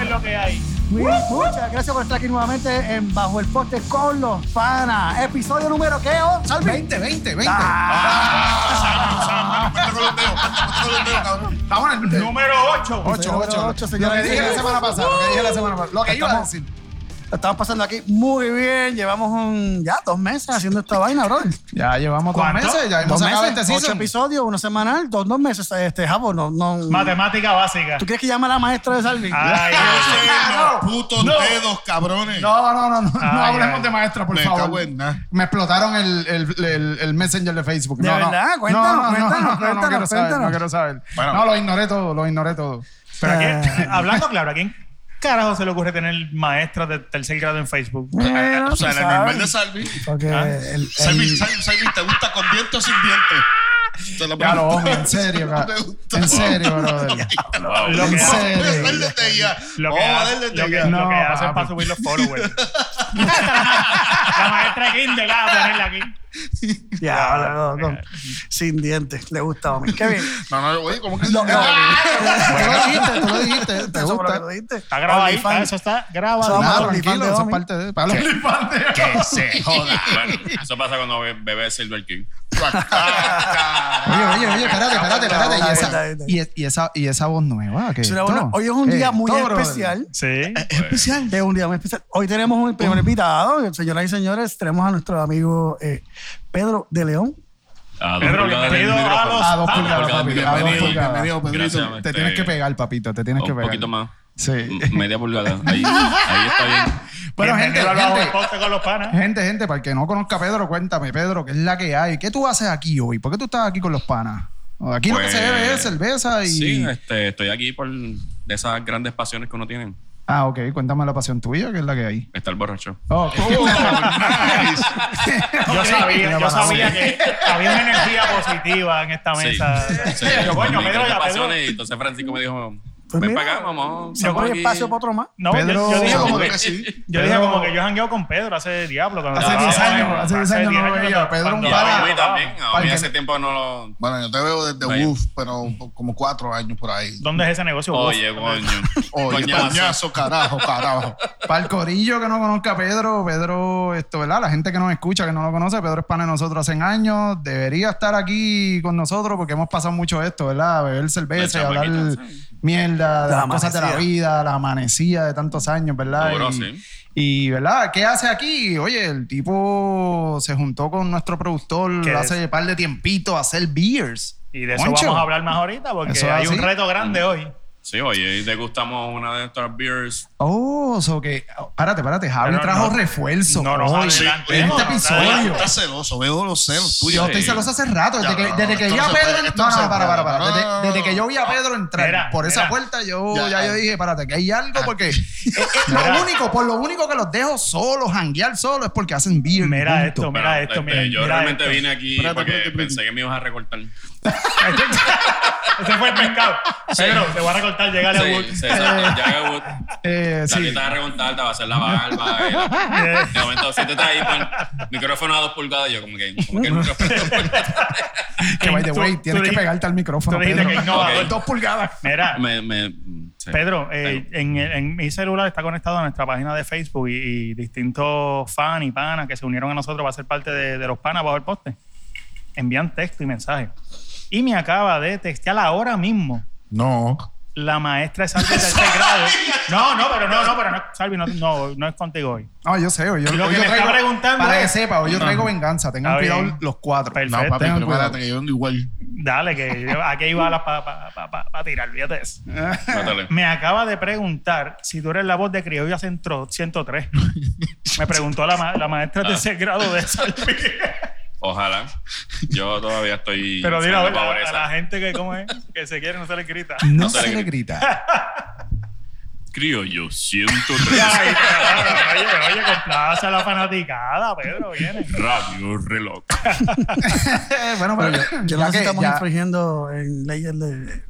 Es lo que hay. Muy bien, muchas gracias por estar aquí nuevamente en Bajo el Poste con los panas. Episodio número ¿qué? Oh, Salvi. 20, 20, 20. Ah. Cabrón. Estamos en el Número 8. 8, Número 8. ocho, Lo señores. que dije la semana pasada. Lo que dije la semana pasada. Lo que iba a decir. Lo estamos pasando aquí muy bien. Llevamos un, ya dos meses haciendo esta vaina, bro. Ya llevamos dos ¿Cuánto? meses. Ya hemos Dos sacado meses, este ocho episodios, uno semanal, dos, dos meses. Este, Jabo, no, no. Matemática básica. ¿Tú quieres que llame a la maestra de Salvi? Ay, los putos No. dedos, cabrones. No, no, no, no, no Ay, hablemos ay. de maestra, por Me favor. nada. Me explotaron el, el, el, el messenger de Facebook. ¿De no, no. verdad? No, Cuéntanos, no, no, cuéntanos, no, no, no cuéntanos, quiero saber, cuéntanos. no quiero saber. Bueno. no, lo ignoré todo, lo ignoré todo. Pero Eh. hablando claro, ¿a quién carajo se le ocurre tener maestras de tercer grado en Facebook? Bueno, O sea, tú en el normal de. Salvi. Porque Ah. el, el- Salvi, Salvi, Salvi, ¿te gusta con dientes o sin dientes? Te lo Ya lo pregunto. en serio, en serio, brother. Lo que, a a hace- lo que, No, hacen para subir los followers. la maestra Kindle, ah, ponerla aquí. Ya, no, no, sin dientes. Le gusta a mí. Qué bien. No, no, oye, ¿cómo que No, no. Tú lo dijiste, tú lo dijiste. ¿Te lo gusta? tú dijiste. Está grabado ahí, eso está grabado. OnlyFans tranquilo, eso es parte de... Para los OnlyFans de- Que se joda. Bueno, eso pasa cuando be- bebé Silver King. Oye, oye, oye, espérate, espérate, espérate. Y esa, bien, está y, y esa, y esa voz nueva. ¿qué Es buena- Hoy es un día Eh, muy todo, especial. Sí. Es especial. Es un día muy especial. Hoy tenemos un primer invitado. Señoras y señores, tenemos a nuestro amigo eh, Pedro de León. A dos Pedro, pulgadas del bienvenido a los- A dos pulgadas, pulgadas, papi, a dos Bienvenido, pulgadas. bienvenido, Pedrito. Gracias. Te tienes que pegar, papito. Te tienes que Un pegar. poquito más. Sí. Media pulgada. Ahí, ahí está bien. Bueno, gente, gente, Poste con los panas. gente, gente, para el que no conozca a Pedro, cuéntame, Pedro, ¿qué es la que hay? ¿Qué tú haces aquí hoy? ¿Por qué tú estás aquí con los panas? Aquí lo que Pues, se bebe es cerveza y... Sí, este, estoy aquí por de esas grandes pasiones que uno tiene. Ah, ok. Cuéntame la pasión tuya, ¿qué es la que hay? Estar borracho. Oh, ok. Yo sabía, yo sabía que había una energía positiva en esta Sí. mesa. Sí, Yo, coño, Pedro, ya, Y entonces Francisco me dijo, Pues ven mira, para acá, vamos. Siempre hay aquí". espacio para otro más. No, Pedro- yo, yo dije como que, sí. yo Pedro- dije como que yo jangueo con Pedro hace diablo. cuando Hace estaba 10 años, hace 10 años no lo veía. Pedro un Y pana. a estaba- mí también. A mí hace tiempo no lo... Bueno, yo te veo desde Vaya. UF, pero como cuatro años por ahí. ¿Dónde es ese negocio? Oye, coño. Oye, Coñazo. carajo, carajo. Para el corillo que no conozca a Pedro, Pedro, esto, ¿verdad? La gente que nos escucha, que no lo conoce, Pedro es pana de nosotros hace años. Debería estar aquí con nosotros porque hemos pasado mucho esto, ¿verdad? Beber cerveza y La hablar chamaquita, mierda de La las cosas de la vida, la amanecida de tantos años, ¿verdad? Duro, y, sí. y, ¿verdad? ¿Qué hace aquí? Oye, el tipo se juntó con nuestro productor ¿Qué hace un par de tiempito a hacer beers. Y de eso Moncho. vamos a hablar más ahorita porque hay un reto grande hoy. Sí, oye, y degustamos una de estas beers. Oh, so que. Párate, párate. Javi Pero trajo no- refuerzo. no adelantemos, en este no, episodio. Estás celoso, veo los celos tuyos. Yo estoy celoso hace rato. Desde Ya, que, no, desde que vi a no Pedro. no, no no, para, para, para. No, Desde, no, no, desde no. que yo vi a Pedro entrar Mira, por esa mira. puerta, yo ya, Ya. yo dije, párate, que hay algo porque eh, eh, Mira. lo único, por lo único que los dejo solos, janguear solos, es porque hacen beer. Mira punto. esto, mira esto, este, mira, yo realmente vine aquí porque pensé que me ibas a recortar. Ese fue el pescado. Pedro, te voy a recortar, llegar a Sí, Wood. sí, exacto. Ya que Wood, Eh, sí. te va a recortar, te va a hacer la barba. y- De momento, si te está ahí con el micrófono a dos pulgadas, yo como que, como que el micrófono a. Que by the way, tú tienes que pegarte al micrófono. tú dijiste Pedro. que innovador. Ok. Dos pulgadas. Mira, Me, me, sí. Pedro, eh, en, en mi celular está conectado a nuestra página de Facebook y, y distintos fans y panas que se unieron a nosotros para ser parte de, de los panas bajo el poste. Envían texto y mensaje. Y me acaba de textear ahora mismo No. la maestra de Salvi del tercer grado. No, no, pero no, no, pero no, Salvi, no, no, no es contigo hoy. No, yo sé. Yo, Lo que yo me está traigo, preguntando Para que es- sepa, hoy yo No. traigo venganza. Tengan Está cuidado bien. los cuatro. Perfecto. No, papi, Tengan pero cuidado. espérate que yo ando igual. Dale, que yo- aquí hay balas para pa, pa, pa, pa tirar, fíjate eso. Mátale. Me acaba de preguntar si tú eres la voz de Criolla Centro 103. Me preguntó la, ma- la maestra de ese grado de Salvi. Ojalá. Yo todavía estoy. Pero dile a, a- la gente que, ¿cómo es? que se quiere no se le grita. No No se se le le grita. Criollo 103. Ay, claro, oye, oye, complace a la fanaticada, Pedro, viene. Radio Reloj. bueno, pero Yo ya no sé si que- estamos ya- infringiendo en leyes de,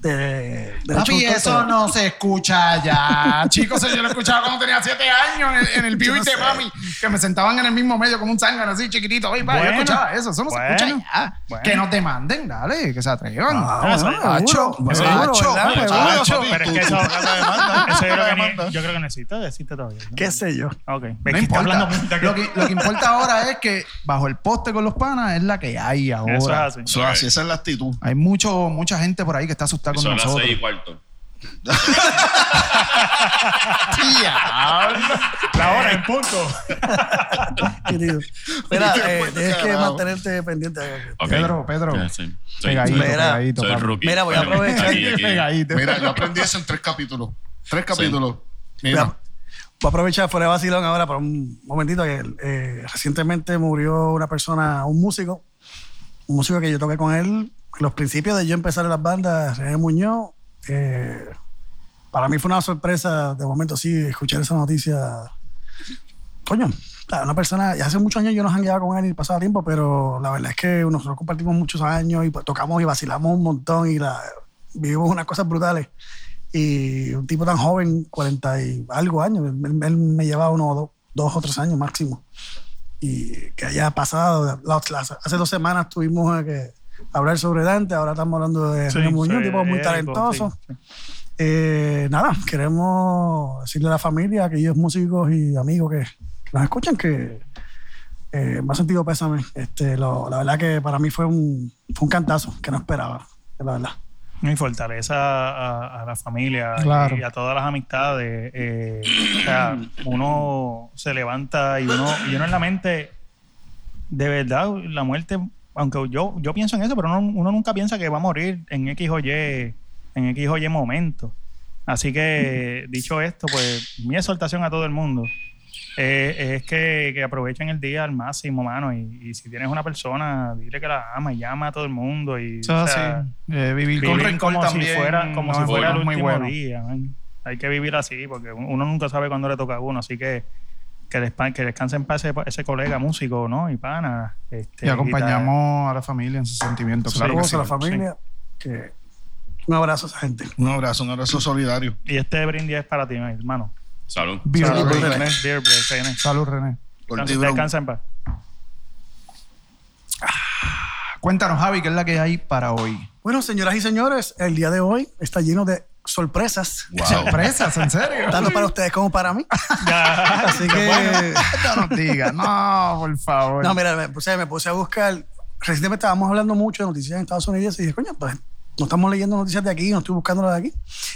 de, de Papi, eso no se escucha ya. Chicos, yo lo escuchaba cuando tenía siete años en el, en el Yo Vivo no y de sé. mami, que me sentaban en el mismo medio como un zángano así chiquitito. Oye, pa, yo Bueno. escuchaba eso. Eso no Bueno. se escucha ya. Bueno. Que nos demanden, dale, que se atrevan. Ah, hacho, ¿verdad? hacho, Seguro. hacho. Pero es que eso, eso yo, creo que ni- yo creo que no existe, existe todavía. ¿no? ¿Qué sé yo? Ok. No importa. que, lo que importa ahora es que bajo el poste con los panas es la que hay ahora. Eso es así. Eso es así, esa es la actitud. Hay mucho, mucha gente por ahí que está asustada con Son las seis y cuarto. La hora en punto. Querido. Mira, eh, tienes que mantenerte pendiente. Pedro, Pedro. Ya, sí. Soy, Pegadito, soy- pegadito. soy papi. rookie. Mira, voy a aprovechar. Aquí, aquí. Pegadito. Mira, yo aprendí eso en tres capítulos. Tres capítulos. Mira, Voy a- Voy a aprovechar fuera de vacilón ahora por un momentito que eh, recientemente murió una persona, un músico, un músico que yo toqué con él los principios de yo empezar en las bandas, René Muñoz. eh, para mí fue una sorpresa de momento sí escuchar esa noticia. Coño, una persona, ya hace muchos años yo no jangueaba con él y pasaba tiempo, pero la verdad es que nosotros compartimos muchos años y pues, tocamos y vacilamos un montón y la, vivimos unas cosas brutales. Y un tipo tan joven, 40 y algo años, él, él me llevaba uno o dos, dos o tres años máximo. Y que haya pasado, las- las- hace dos semanas tuvimos eh, que hablar sobre Dante, ahora estamos hablando de Sí, René Muñoz, sí, tipo muy talentoso. sí. Eh, nada, queremos decirle a la familia, a aquellos músicos y amigos que, que nos escuchan, que eh, me ha sentido pésame. Este, lo- la verdad que para mí fue un, fue un cantazo que no esperaba, la verdad. Y fortaleza a, a la familia Claro. y a todas las amistades. eh, o sea, uno se levanta y uno, y uno en la mente, de verdad, la muerte, aunque yo, yo pienso en eso, pero uno, uno nunca piensa que va a morir en X o Y, en X o Y momento. Así que, dicho esto, pues mi exhortación a todo el mundo eh, es que, que aprovechen el día al máximo, mano. Y, y si tienes una persona, dile que la ama y llama a todo el mundo. Y, o sea, así. Eh, vivir con rencor como también. si fuera, como no si fuera el último bueno. día. man. Hay que vivir así porque uno nunca sabe cuándo le toca a uno. Así que que, despa- que descanse en paz ese, ese colega músico, ¿no? Y pana. Este, Y acompañamos a la familia en sus sentimientos. Sí, Claro que Saludos sí. a la familia. Que, un abrazo a esa gente. un abrazo, un abrazo solidario. Y este brindis es para ti, mi hermano. Salud. Beer Salud, break. René. Beer break, René. Salud, René. Descansa en paz. Cuéntanos, Javi, ¿qué es la que hay para hoy? Bueno, señoras y señores, el día de hoy está lleno de sorpresas, Wow. Sorpresas, ¿en serio? tanto para ustedes como para mí. Así que, no nos digas. No, por favor. no, mira, me puse, me puse a buscar. Recientemente estábamos hablando mucho de noticias en Estados Unidos y dije, coño, pues no estamos leyendo noticias de aquí, no estoy buscando las de aquí.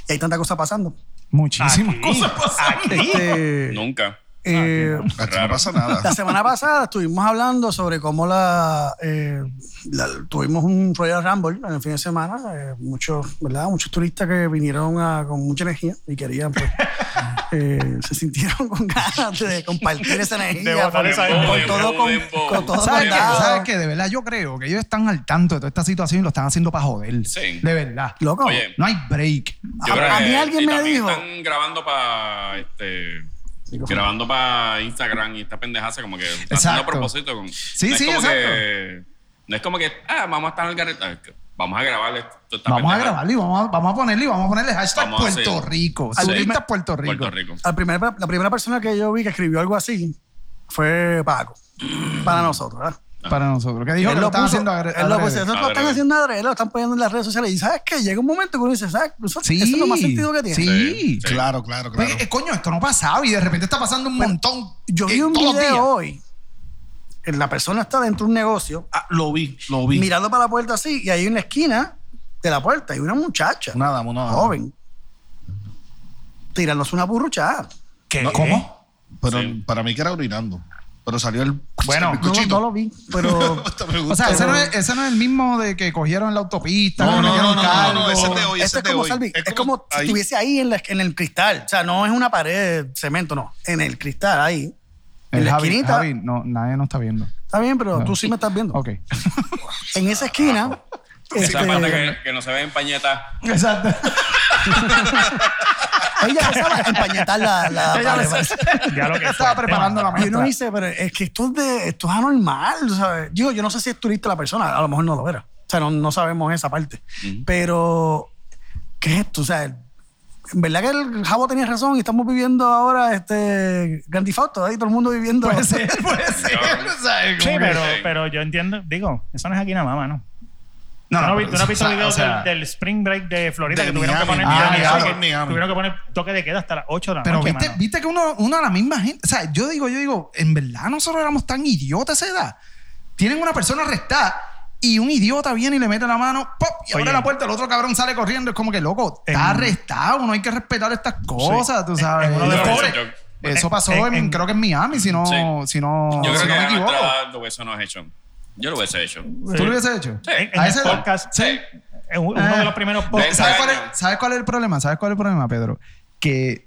Y hay tanta cosa pasando. Muchísimas Aquí, cosas pasan. aquí. Este, Nunca. Eh, Aquí no pasa nada. La semana pasada estuvimos hablando sobre cómo la, eh, la- tuvimos un Royal Rumble en el fin de semana. eh, muchos, ¿verdad? Muchos turistas que vinieron a- con mucha energía y querían, pues, eh, se sintieron con ganas de compartir esa energía. Por- esa con, energía. todo, con, con todo ¿Sabes qué? condado. ¿Sabes qué? De verdad, yo creo que ellos están al tanto de toda esta situación y lo están haciendo para joder. Sí. De verdad. Loco, Oye, No hay break. Yo A- creo a que- mí alguien y me dijo- Están grabando para este, grabando para Instagram y esta pendejaza como que está haciendo a Exacto. propósito. Con, Sí, no sí, es como exacto. que, no es como que, ah, vamos a estar en el garete. Vamos a grabar esto. esta Vamos a grabarlo y vamos a, vamos a ponerle y vamos a ponerle hashtag Vamos Puerto hacer- Rico. Sí. Turistas Puerto Rico. Puerto Rico. al primer- la primera persona que yo vi que escribió algo así fue Paco, para nosotros, ¿verdad? Para nosotros. Que dijo que lo están haciendo él lo puso, adrede. eso lo están haciendo adrede, lo están poniendo en las redes sociales. Y ¿sabes qué? Llega un momento que uno dice, ¿sabes? Eso, Sí. eso es lo más sentido que tiene. Sí. Sí. Claro, claro, claro. Pues, eh, coño, esto no pasaba y de repente está pasando un montón. Yo eh, vi un los días. video hoy. en La persona está dentro de un negocio, Ah, lo vi, lo vi. mirando para la puerta así, y ahí en la esquina de la puerta hay una muchacha, Una dama, una dama. joven, tirándose una burruchada. ¿Qué? ¿Cómo? Pero Sí. para mí que era orinando. Pero salió el. Bueno, el No, lo vi, pero O sea, ese no, es, ese no es el mismo de que cogieron en la autopista. No, que no, no, no, no, no, ese es de hoy. ese es de como, hoy. Salvi, es como si estuviese ahí en, la- en el cristal. O sea, no es una pared de cemento, no. En el cristal, ahí. En El la Javi, esquinita. Javi, no, nadie nos está viendo. Está bien, pero No. tú sí me estás viendo. Ok. En esa esquina. Esa este, parte que, que no se ve en pañeta. Exacto. ella empezaba a empañetar la, la Ella pared. me- Ya lo que Estaba fue. preparando la Y uno mesa. dice, pero es que esto es, de, esto es anormal, ¿sabes? Digo, yo no sé si es turista la persona, a lo mejor no lo era. O sea, no, no sabemos esa parte. Pero ¿qué es esto? O sea, el- en verdad que el Jabo tenía razón y estamos viviendo ahora este Grand Theft Auto, ahí todo el mundo viviendo. Puede ser, puede ser. Sí, pero, pero yo entiendo, digo, eso no es aquí nada más, mano. No, ¿Tú no, no, vi- pero tú no has visto o sea, videos o sea, del, del Spring Break de Florida de que tuvieron que Miami, poner, Miami, Miami, que Miami. tuvieron que poner toque de queda hasta las 8 de la Pero noche, viste, mano. viste que uno, uno a la misma gente, o sea, yo digo, yo digo, en verdad nosotros éramos tan idiotas a esa edad. Tienen una persona arrestada y un idiota viene y le mete la mano, ¡pop! y abre Oye. la puerta, el otro cabrón sale corriendo. Es como que, loco, está En- arrestado, no hay que respetar estas cosas, tú sabes. en uno de yo- eso pasó en- en, en- creo que en Miami, si no, Sí. si no, Yo creo si que no me equivoco. nuestra lo hubiésemos hecho. Yo lo hubiese hecho. ¿Tú lo hubieses hecho? Sí. En, en podcast, Sí. en uno Ah. de los primeros podcasts. ¿Sabes cuál, es. ¿Sabes cuál es el problema? ¿Sabes cuál es el problema, Pedro? Que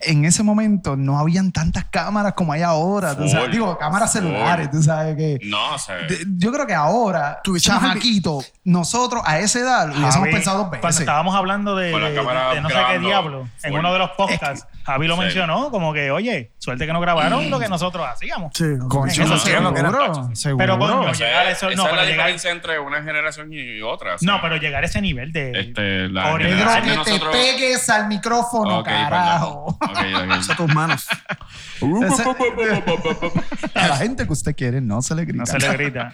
en ese momento no habían tantas cámaras como hay ahora. tú sabes. Full. Digo, cámaras Full. celulares, tú sabes que... No, o sea. de- yo creo que ahora, el- chamaquito, nosotros a esa edad lo hubiésemos pensado dos Cuando veces. estábamos hablando de, de- de no sé qué diablo, en full. uno de los podcasts, Javi lo Sí. mencionó como que, oye, suerte que no grabaron lo que nosotros hacíamos. Sí, Coño, Eso sí, seguro, lo que era. seguro. Pero, coño, o sea, llegar a eso- esa no, es pero la llegar- diferencia entre una generación y otra. o sea, No, pero llegar a ese nivel de... Este, la Pedro, que te nosotros- pegues al micrófono, Ok, perdón. carajo. Ok, ok. Usa tus manos. a la gente que usted quiere no se le grita. no se le grita.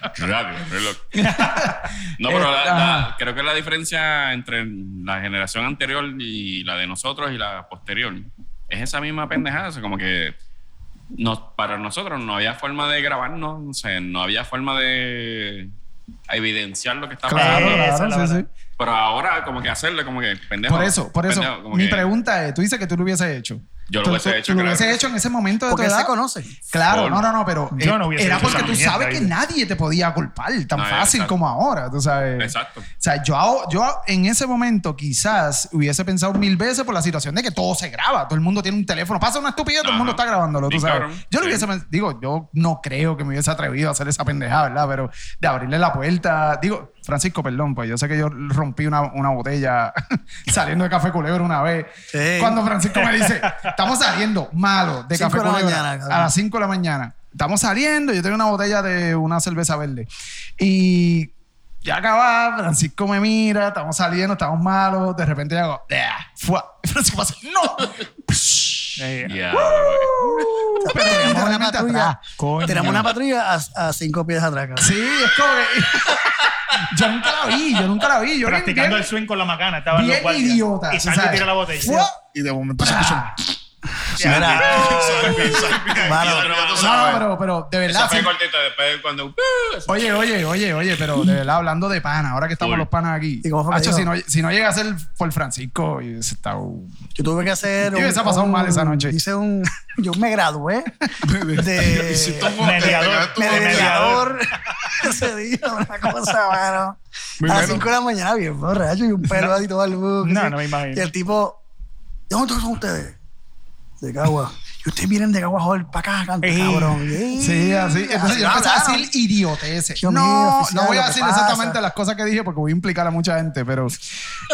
No, pero la- la- creo que la diferencia entre la generación anterior y la de nosotros y la posterior es esa misma pendejada. O sea, como que nos, para nosotros no había forma de grabarnos, no sé, no había forma de evidenciar lo que estaba Claro, pasando. claro, sí, sí. Pero ahora, como que hacerle, como que pendejo. Por eso, por eso. pendejo, mi que pregunta es, tú dices que tú lo hubieses hecho. Yo lo hubiese hecho, Tú lo hubiese hecho en ese momento de tu Porque edad. se conoce. Claro, Full. no, no, no, pero Yo eh, no hubiese era hecho porque esa tú mierda, sabes que ¿viste? nadie te podía culpar tan No, fácil exacto. como ahora, tú sabes. Exacto. O sea, yo, yo en ese momento quizás hubiese pensado mil veces por la situación de que todo se graba, todo el mundo tiene un teléfono, pasa una estupidez, todo el Ajá. mundo está grabándolo, tú Sí, sabes. cabrón. Yo lo Sí. hubiese pens- digo, yo no creo que me hubiese atrevido a hacer esa pendejada, ¿verdad? Pero de abrirle la puerta, digo, Francisco, perdón, pues yo sé que yo rompí una, una botella saliendo de Café Culebro una vez. Sí. Cuando Francisco me dice, estamos saliendo malo de Cinco Café de la Culebro mañana, a las 5 de la mañana. Estamos saliendo, yo tengo una botella de una cerveza verde. Y ya acaba, Francisco me mira, estamos saliendo, estamos malos. De repente yo hago, ¡fua! Francisco pasa, ¡no! Pero tenemos una patrulla. Tenemos una patrulla a, a cinco pies atrás. cabrón. Sí, es como que... yo nunca la vi, yo nunca la vi. Yo practicando bien- el swing con la macana. Estaban los Bien guardias. idiota. Y sabes. tira la botella. Y de momento se escucha un... Mira, No, pero, pero de verdad. fue sí. cortito después cuando... uh, Oye, oye, oye, oye, pero de verdad, hablando de pana, ahora que estamos Full. los panas aquí. ¿Y cómo fue que Hacho, si, no, si no llega a ser por Francisco, y ese está. Yo tuve que hacer. Yo hubiese pasado mal esa noche. Hice un. Yo me gradué de. Mediador. de ese día, una cosa, mano. Muy a las bueno. 5 de la mañana, bien borracho, y un pelo ahí todo al bus. No, ¿sí? no me imagino. Y el tipo, ¿de dónde son ustedes? De Cagua. Y ustedes vienen de Cagua joder para acá, canto, Ey. cabrón. Sí, así. Entonces yo empecé a decir idioteces. No, oficial, no voy a decir pasa. exactamente las cosas que dije porque voy a implicar a mucha gente, pero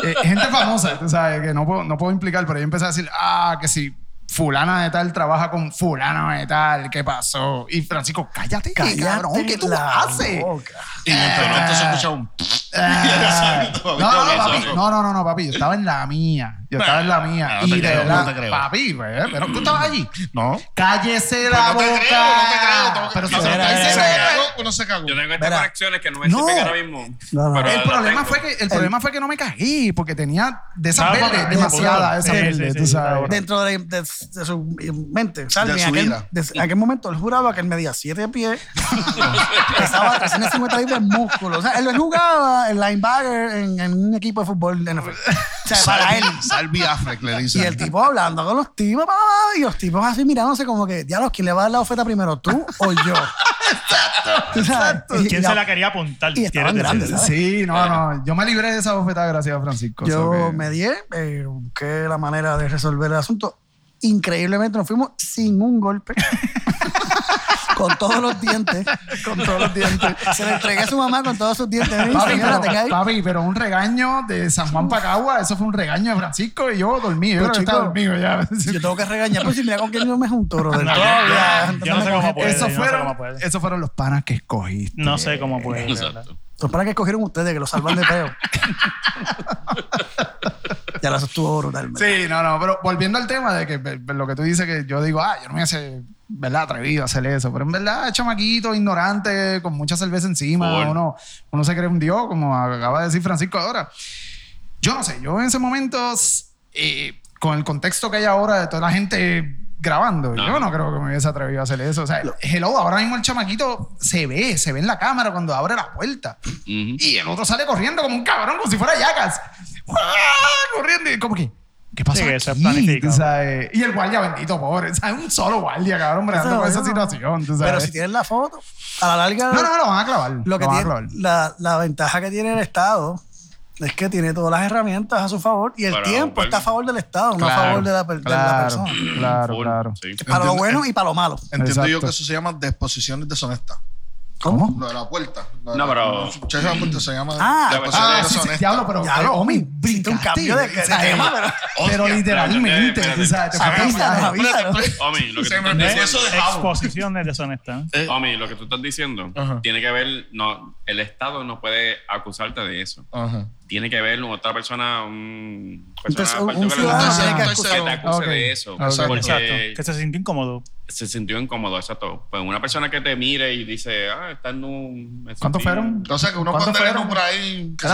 eh, gente famosa, tú sabes, que no puedo, no puedo implicar, pero yo empecé a decir, ah, que si fulana de tal trabaja con fulana de tal, ¿qué pasó? Y Francisco, cállate, Cállate cabrón, ¿qué tú la haces? boca. Y mientras tanto se escucha un... Ah, no, no, no, papi, no, no, no, papi, yo estaba en la mía. Yo estaba en la mía. No y te de creo, verdad, no te creo. papi, güey, pero tú estabas allí. No. Cállese Pues la no te boca. creo, no te creo. tengo que- Pero No, se cagó, Uno se cagó. Yo tengo estas Mira. conexiones que no me No. sirven ahora mismo. No, no. pero El las problema, tengo. fue que, el problema fue que no me caí, porque tenía de esas Estaba verdes, borracho, demasiadas de esas sí, verdes, sí, tú sí, sabes. estaba Dentro de, de- de su mente. De en, su aquel, vida. de- en aquel momento él juraba que él medía 7 pies, pesaba 350 libras de músculo. O sea, él jugaba el linebacker en, en un equipo de fútbol de NFL. O sea, para él. Affleck le Y dicen. el tipo hablando con los tipos, pa, pa, y los tipos así mirándose como que, diablos, ¿quién le va a dar la oferta primero, tú o yo? exacto, exacto. ¿Quién se la quería apuntar? y estaban ¿Quieres grandes? ¿sabes? Sí, no, no. Yo me libré de esa bofetada gracias a Francisco. Yo so que- medié, eh, busqué la manera de resolver el asunto. Increíblemente nos fuimos sin un golpe. con todos los dientes. Con todos los dientes. Se le entregué a su mamá con todos sus dientes. Papi señora, pero, tenga ahí. papi, pero un regaño de San Juan Pacagua, eso fue un regaño de Francisco y yo dormí. Yo chico, dormido ya. Yo tengo que regañar, pues si mira con quién yo me junto, brother. No, Todavía, yo no sé cómo puede. Esos yo no sé fueron, esos fueron los panas que escogiste. No sé cómo puede. Exacto. Los para que escogieron ustedes, que los salvan de peo. Ya eso estuvo brutal. ¿verdad? Sí, no, no, pero volviendo al tema de que lo que tú dices, que yo digo, ah, yo no me hubiese, ¿verdad? Atrevido a hacer eso, pero en verdad, chamaquito, ignorante, con mucha cerveza encima, uno, uno se cree un dios, como acaba de decir Francisco ahora. Yo no sé, yo en ese momento, eh, con el contexto que hay ahora de toda la gente grabando, No. yo no creo que me hubiese atrevido a hacer eso. O sea, hello, ahora mismo el chamaquito se ve, se ve en la cámara cuando abre la puerta. Ujú. Y el otro sale corriendo como un cabrón, como si fuera Yacas. Corriendo y como que, ¿qué pasa Sí, eso es aquí? planificado. Tú sabes, Y el guardia bendito, pobre. ¿sabes? Un solo guardia, cabrón, bregando con esa situación. ¿tú sabes? Pero si tienes la foto, a la larga. No, no, lo van a clavar. Lo que van a tiene, clavar. la, la ventaja que tiene el Estado es que tiene todas las herramientas a su favor y el Para tiempo está a favor del Estado, no a favor de la, de la claro, persona. Claro, Full, claro. sí. Para lo bueno y para lo malo. Entiendo yo que eso se llama disposiciones deshonestas. ¿Cómo? Lo de la puerta. Lo de No, la- pero- los muchachos de la puerta se llama Ah, disposiciones Ah, sí, sí, diablo, pero Omi, hiciste un brincaste, cambio de- de pero- Pero Hostia, literalmente, espérate, tú sabes, te espérate. fuiste a Avísanos, viaje. avísanos. Omi, lo que tú Se me estás metió diciendo. eso de jabo. Exposición de deshonesta. Eh, Omi, lo que tú estás diciendo Ajá. tiene que ver, no, el Estado no puede acusarte de eso. Ajá. Tiene que ver otra persona, un Entonces, persona un- un particular ciudadano que te- tiene que que acusar. te acuse Ok. de eso. Ok. Porque Exacto. Que se sintió incómodo. Se sintió incómodo, exacto. Pues una persona que te mire y dice, ah, está en un... ¿Cuántos fueron? O sea, que uno ¿Cuántos puede tener fueron? por ahí. Que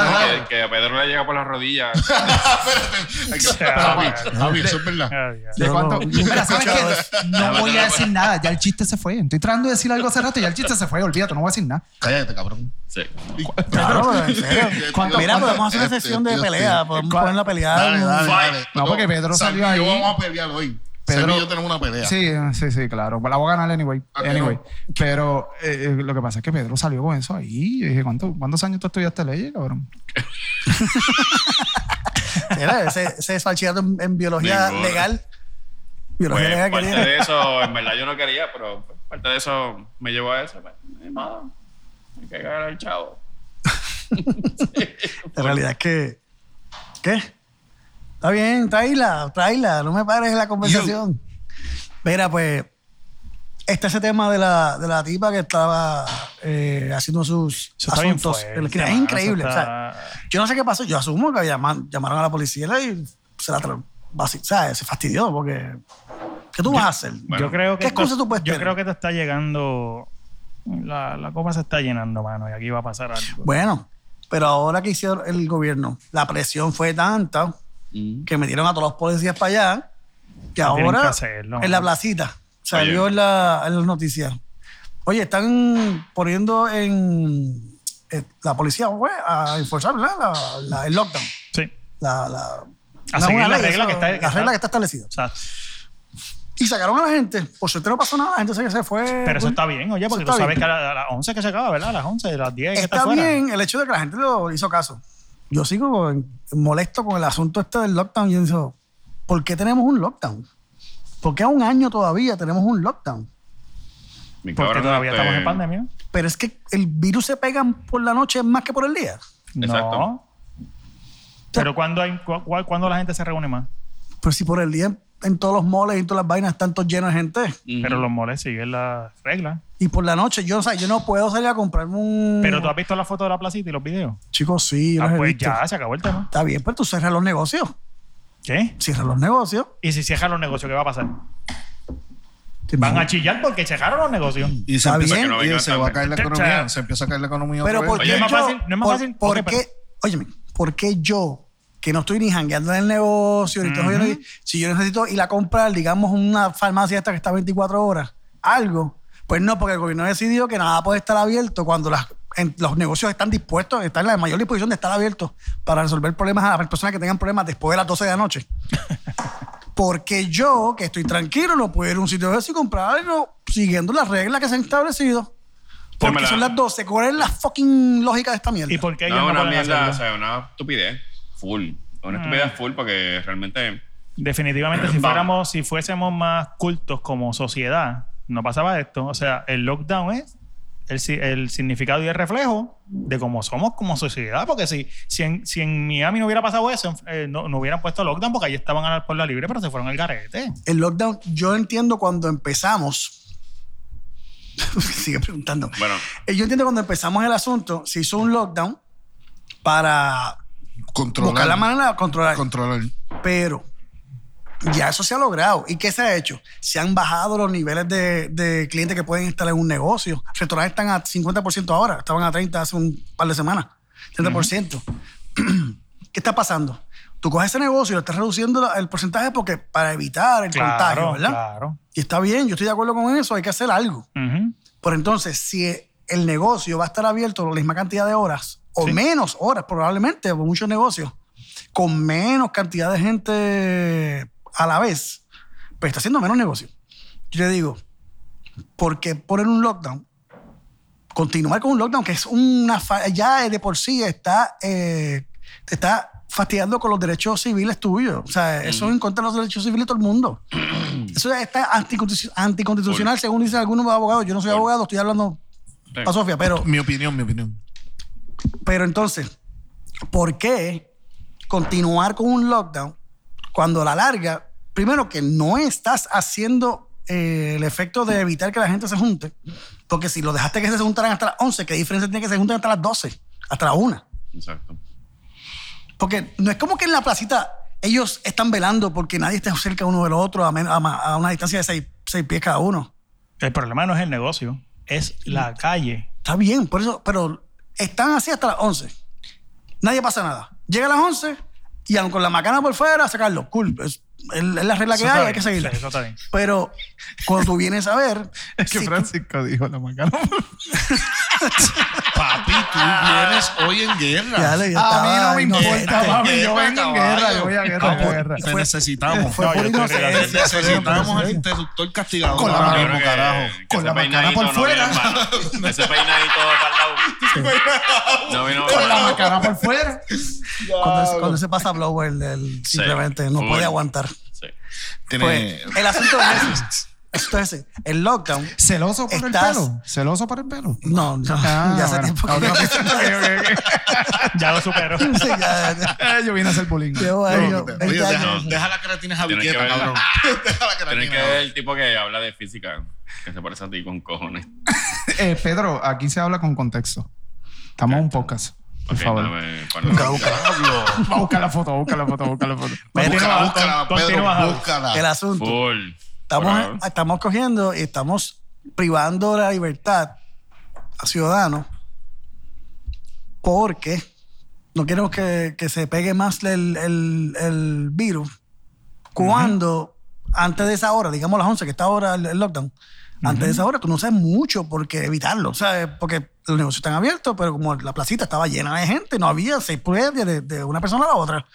que, a Pedro le llega por las rodillas. Espérate. Javi, eso es verdad. Ah. ¿De cuánto? no- Mira, ¿sabes qué? No voy a decir nada. Ya el chiste se fue. Estoy tratando de decir algo hace rato y ya el chiste se fue. Olvídate, no voy a decir nada. Cállate, cabrón. Sí. Claro, en serio. ¿Cuánto- Mira, cuánto- podemos hacer una Este, sesión de pelea. Podemos ponerla a pelear. Dale, dale, Fight. dale. No, porque Pedro salió ahí. Yo vamos a pelear hoy. Pedro- Pedro y yo tenemos una pelea. Sí, sí, sí, claro. La voy a ganar anyway. ¿A qué anyway. no? Pero eh, eh, lo que pasa es que Pedro salió con eso ahí. Yo dije, ¿cuánto- ¿cuántos años tú estudiaste leyes, cabrón? Mira, ese, ese es bachillerato en, en biología legal. Biología Pues legal parte tiene. de eso, en verdad yo no quería, pero pues, parte de eso me llevó a eso. Pues, modo. Hay que cagar al chavo. La realidad es que. ¿Qué? Está bien, tráela, tráela. No me pares en la conversación. Mira, pues. Está ese tema de la, de la tipa que estaba eh, haciendo sus Eso está bien asuntos. fuerte, es increíble. o sea, yo no sé qué pasó. Yo asumo que llamaron a la policía y se la o sea, se fastidió porque. ¿Qué tú vas a hacer? Bueno, yo creo que ¿Qué excusa tú puedes Yo tener? creo que te está llegando. La, la copa se está llenando, mano, y aquí va a pasar algo. Bueno, pero ahora que hicieron el gobierno, la presión fue tanta Mm. que metieron a todos los policías para allá, que No ahora que hacerlo, en la placita salió Oye. en, la, en las noticias. Oye, están poniendo en eh, la policía fue a enforzar ¿verdad? La- la- el lockdown. Sí. La, la, A seguir la ley, regla eso, que está- que la está- regla que está establecida. O sea, Y sacaron a la gente. Por suerte no pasó nada, la gente se, se fue. pero eso pues, está bien, oye, porque tú está sabes bien. que a, la- a las 11 que se acaba, ¿verdad? A las 11, a las 10 que está, Está fuera. bien el hecho de que la gente lo hizo caso. Yo sigo molesto con el asunto este del lockdown. Yo digo, ¿por qué tenemos un lockdown? ¿Por qué a un año todavía tenemos un lockdown? Mi Porque todavía este, estamos en pandemia. Pero es que el virus se pega por la noche más que por el día. Exacto. No. Pero cuando hay, cu- cu- cuando la gente se reúne más. Pero si por el día en todos los moles y en todas las vainas están todos llenos de gente. Pero los moles siguen las reglas. Y por la noche, yo, o sea, yo no puedo salir a comprarme un. Pero tú has visto la foto de la placita y los videos. Chicos, sí, Ah, los he pues visto. ya, se acabó el tema. Está bien, pero tú cierras los negocios. ¿Qué? Cierras los negocios. Y si cierran los negocios, ¿qué va a pasar? Van a chillar porque cerraron los negocios. Y se Está empieza bien. Que no y venga se va a caer la economía. Se empieza a caer la economía Pero otra ¿por vez. qué Oye, no es yo, fácil, no es más por, fácil. ¿por Ok, qué, óyeme, ¿por qué yo, que no estoy ni jangueando en el negocio, ni estoy Ujú. jodiendo, si yo necesito ir a comprar, digamos, una farmacia esta que está 24 horas, algo, pues no, porque el gobierno decidió que nada puede estar abierto cuando las, en- los negocios están dispuestos, están en la mayor disposición de estar abiertos para resolver problemas a las personas que tengan problemas después de las 12 de la noche. Porque yo, que estoy tranquilo, no puedo ir a un sitio de eso y comprar algo siguiendo las reglas que se han establecido. Porque Dámela. son las 12. ¿Cuál es la fucking lógica de esta mierda? ¿Y por qué No, no, una mierda, o sea, una estupidez. Full. Una estupidez full porque realmente... Definitivamente, si fuéramos, si fuésemos más cultos como sociedad, no pasaba esto. O sea, el lockdown es el, si- el significado y el reflejo de cómo somos como sociedad. Porque si, si, en, si en Miami no hubiera pasado eso, eh, no, no hubieran puesto lockdown porque allí estaban a la, por la libre, pero se fueron al garete. El lockdown, yo entiendo cuando empezamos. Sigue preguntando. Bueno, Eh, Yo entiendo cuando empezamos el asunto, se hizo un lockdown para Controlar. buscar la manera de controlar. Controlar. Pero ya eso se ha logrado. ¿Y qué se ha hecho? Se han bajado los niveles de, de clientes que pueden instalar en un negocio. Restaurantes están a 50% ahora, estaban a 30% hace un par de semanas. 30%. ¿Qué está pasando? Tú coges ese negocio y lo estás reduciendo el porcentaje porque para evitar el contagio, ¿verdad? Claro. Y está bien, yo estoy de acuerdo con eso, hay que hacer algo. Pero entonces, si el negocio va a estar abierto la misma cantidad de horas, o Sí. menos horas probablemente, por muchos negocios, con menos cantidad de gente a la vez, pues está haciendo menos negocio. Yo le digo, ¿por qué poner un lockdown? Continuar con un lockdown que es una... ya de por sí está... eh, te está fastidiando con los derechos civiles tuyos. O sea, eso es en contra de los derechos civiles de todo el mundo. Eso está anticonstitu- anticonstitucional, según dicen algunos abogados. Yo no soy abogado, estoy hablando Sí. a Sofía, pero, Mi opinión, mi opinión. Pero entonces, ¿por qué continuar con un lockdown cuando a la larga, primero que no estás haciendo eh, el efecto de evitar que la gente se junte? Porque si lo dejaste que se juntaran hasta las 11, ¿qué diferencia tiene que se junten hasta las 12? Hasta las 1. Exacto. Porque no es como que en la placita ellos están velando porque nadie esté cerca uno del otro a, una distancia de 6 pies cada uno. El problema no es el negocio, es la calle. Está bien, por eso, pero están así hasta las 11. Nadie pasa nada. Llega a las 11 y aun con la macana por fuera, sacarlo. Cool. Es, es la regla que Eso hay, hay que seguirla. sí, eso está bien. Pero cuando tú vienes a ver. Es que si tú- Francisco dijo la macana. Papi, tú vienes hoy en guerra. Ya le- ya A mí no me importa, papi. Yo vengo en guerra, yo voy a guerra, Capo, a guerra. Te Fue- necesitamos. Fue No, por inocencia. necesitamos por el interruptor castigador. Con la ahora mano, carajo. que Con la macana por fuera. Ese peinadito para el lado. Con la macana por fuera. Cuando, cuando se pasa blower, el, el- simplemente no puede aguantar. Sí. Tiene. Pues, el asunto es ese. Esto es ese. El lockdown. ¿Celoso por Estás- el pelo? ¿Celoso por el pelo? No, no, Ah, ya hace bueno. tiempo que no. Ya lo superó. Sí, ya- ya- Eh, Yo vine a hacer bullying. Yo, Oye, 20 deja, la creatina javiqueta, cabrón. deja la Tienes que ver el tipo que habla de física, que se parece a ti con cojones. Eh, Pedro, aquí se habla con contexto. Estamos en un podcast. Por Ok, favor. dame- para- Diablo. Va a buscar la foto, busca la foto, busca la foto. Búscala, Pedro, búscala. El asunto. Full. Estamos, estamos cogiendo y estamos privando la libertad a ciudadanos porque no queremos que, que se pegue más el, el- el virus cuando antes de esa hora, digamos las 11, que está ahora el, el lockdown, antes de esa hora tú no sabes mucho por qué evitarlo, ¿sabes? Porque los negocios están abiertos, pero como la placita estaba llena de gente, no había seis pruebas de, de una persona a la otra.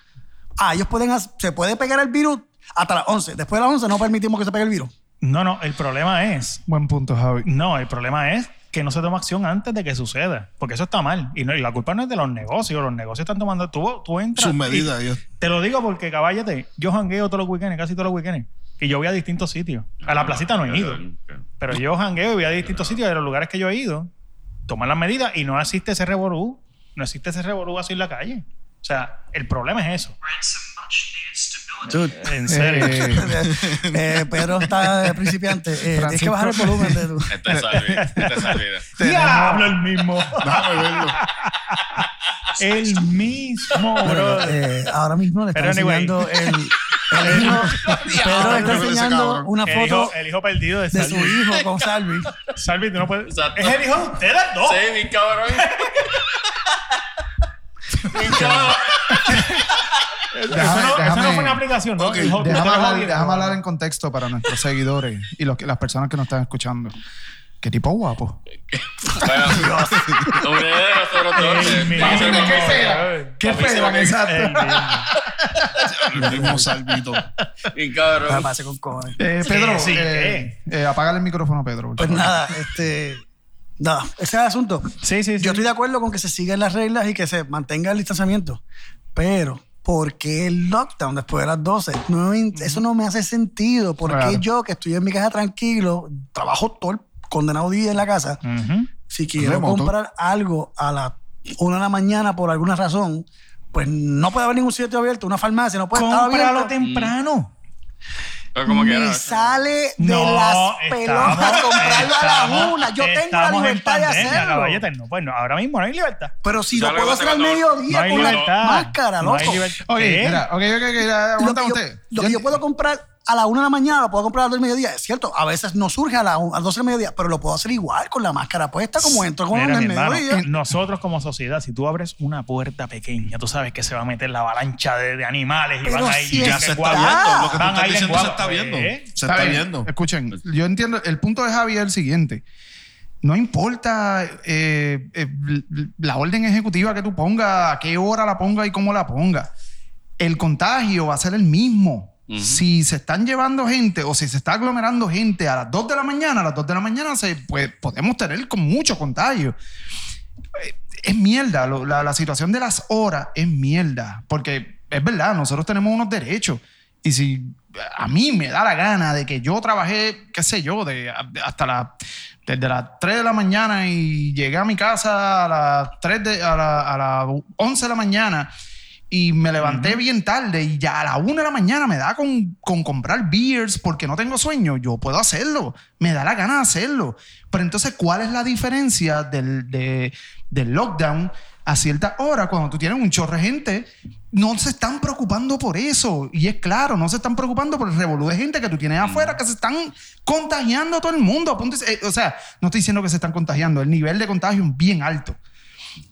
Ah, ellos pueden, se puede pegar el virus hasta las 11. Después de las 11 no permitimos que se pegue el virus. No, no, el problema es. Buen punto, Javi. No, el problema es que no se toma acción antes de que suceda. Porque eso está mal. Y, no- y la culpa no es de los negocios. Los negocios están tomando. Tú, tú entras. Sus medidas. ellos- Te lo digo porque, cabállate, yo jangueo todos los weekends, casi todos los weekends. Y yo voy a distintos sitios. A la placita no he ido. Pero yo jangueo y voy a distintos sitios de los lugares que yo he ido. Toman las medidas y no existe ese revolú. No existe ese revolú así en la calle. O sea, el problema es eso. En serio. Eh, Eh, Pedro está principiante. Eh, tienes que bajar el volumen de tu. Este es Salvi. Este es Salvi. ¡Diablo el mismo! Déjame verlo. el mismo, Bueno, bro. eh, ahora mismo le está Pero anyway. enseñando el, el hijo. Pedro está enseñando una el, foto hijo, el hijo perdido de de su hijo con Salvi. Salvi, tú no puedes. Exacto. Es el hijo de ustedes dos. Sí, mi cabrón. mi cabrón. Eso, no, Déjame- eso no déjame- fue una aplicación, ¿no? Ok, El hijo- déjame, hablar, déjame hablar en contexto para nuestros seguidores y los las personas que nos están escuchando. Qué tipo guapo. Bueno, de nosotros ¿Qué espera? ¿Qué Exacto. El mismo. Salvito. Cabrón. pase con cojones. Eh, Pedro, sí, eh, eh, apágale el micrófono, Pedro. Pues nada, este. Nada, ese es el asunto. Sí, sí, sí. Yo estoy de acuerdo con que se sigan las reglas y que se mantenga el distanciamiento. Pero, ¿por qué el lockdown después de las 12? No, me- Eso no me hace sentido. ¿Por qué yo, que estoy en mi casa tranquilo, trabajo todo el condenado día en la casa, si quiero Remoto. comprar algo a las 1 de la mañana por alguna razón, pues no puede haber ningún sitio abierto, una farmacia no puede estar abierta. temprano. Pero como era- sale de No, las estamos- pelotas comprarlo a la estamos- una. Yo tengo la estamos en libertad de hacerlo. caballete. No, pues no, ahora mismo no hay libertad. Pero si lo puedo hacer al no- mediodía No con la libertad. máscara, No loco. hay libertad. Oye, mira, ok, ok, ok, ya, Lo aguanta que, yo, usted. lo que yo puedo comprar a la una de la mañana, lo puedo comprar a las dos del mediodía. Es cierto, a veces no surge a, la, a las 12 del mediodía, pero lo puedo hacer igual con la máscara puesta, como entro con Mira, el mi hermano, mediodía. nosotros como sociedad, si tú abres una puerta pequeña, tú sabes que se va a meter la avalancha de, de animales y Pero van a ir si Ya se está viendo. Lo que tú Van a estás ir en diciendo se está viendo. ¿Eh? Se Está está bien. viendo. Escuchen, yo entiendo, el punto de Javier es el siguiente. No importa eh, eh, la orden ejecutiva que tú pongas, a qué hora la ponga y cómo la ponga. El contagio va a ser el mismo. Si se están llevando gente o si se está aglomerando gente a las 2 de la mañana, a las 2 de la mañana se, pues, podemos tener con mucho contagio. Eh, Es mierda, la, situación de las horas es mierda, porque es verdad, nosotros tenemos unos derechos. Y si a mí me da la gana de que yo trabajé, qué sé yo, de, hasta la, desde las 3 de la mañana y llegué a mi casa a las 3 de, a, la- a las 11 de la mañana y me levanté bien tarde y ya a la 1 de la mañana me da con, con comprar beers porque no tengo sueño, yo puedo hacerlo, me da la gana de hacerlo. Pero entonces, ¿cuál es la diferencia del, de- del lockdown a cierta hora cuando tú tienes un chorro de gente? No se están preocupando por eso. Y es claro, no se están preocupando por el revolú de gente que tú tienes afuera que se están contagiando a todo el mundo. Eh, o sea, no estoy diciendo que se están contagiando, el nivel de contagio es bien alto.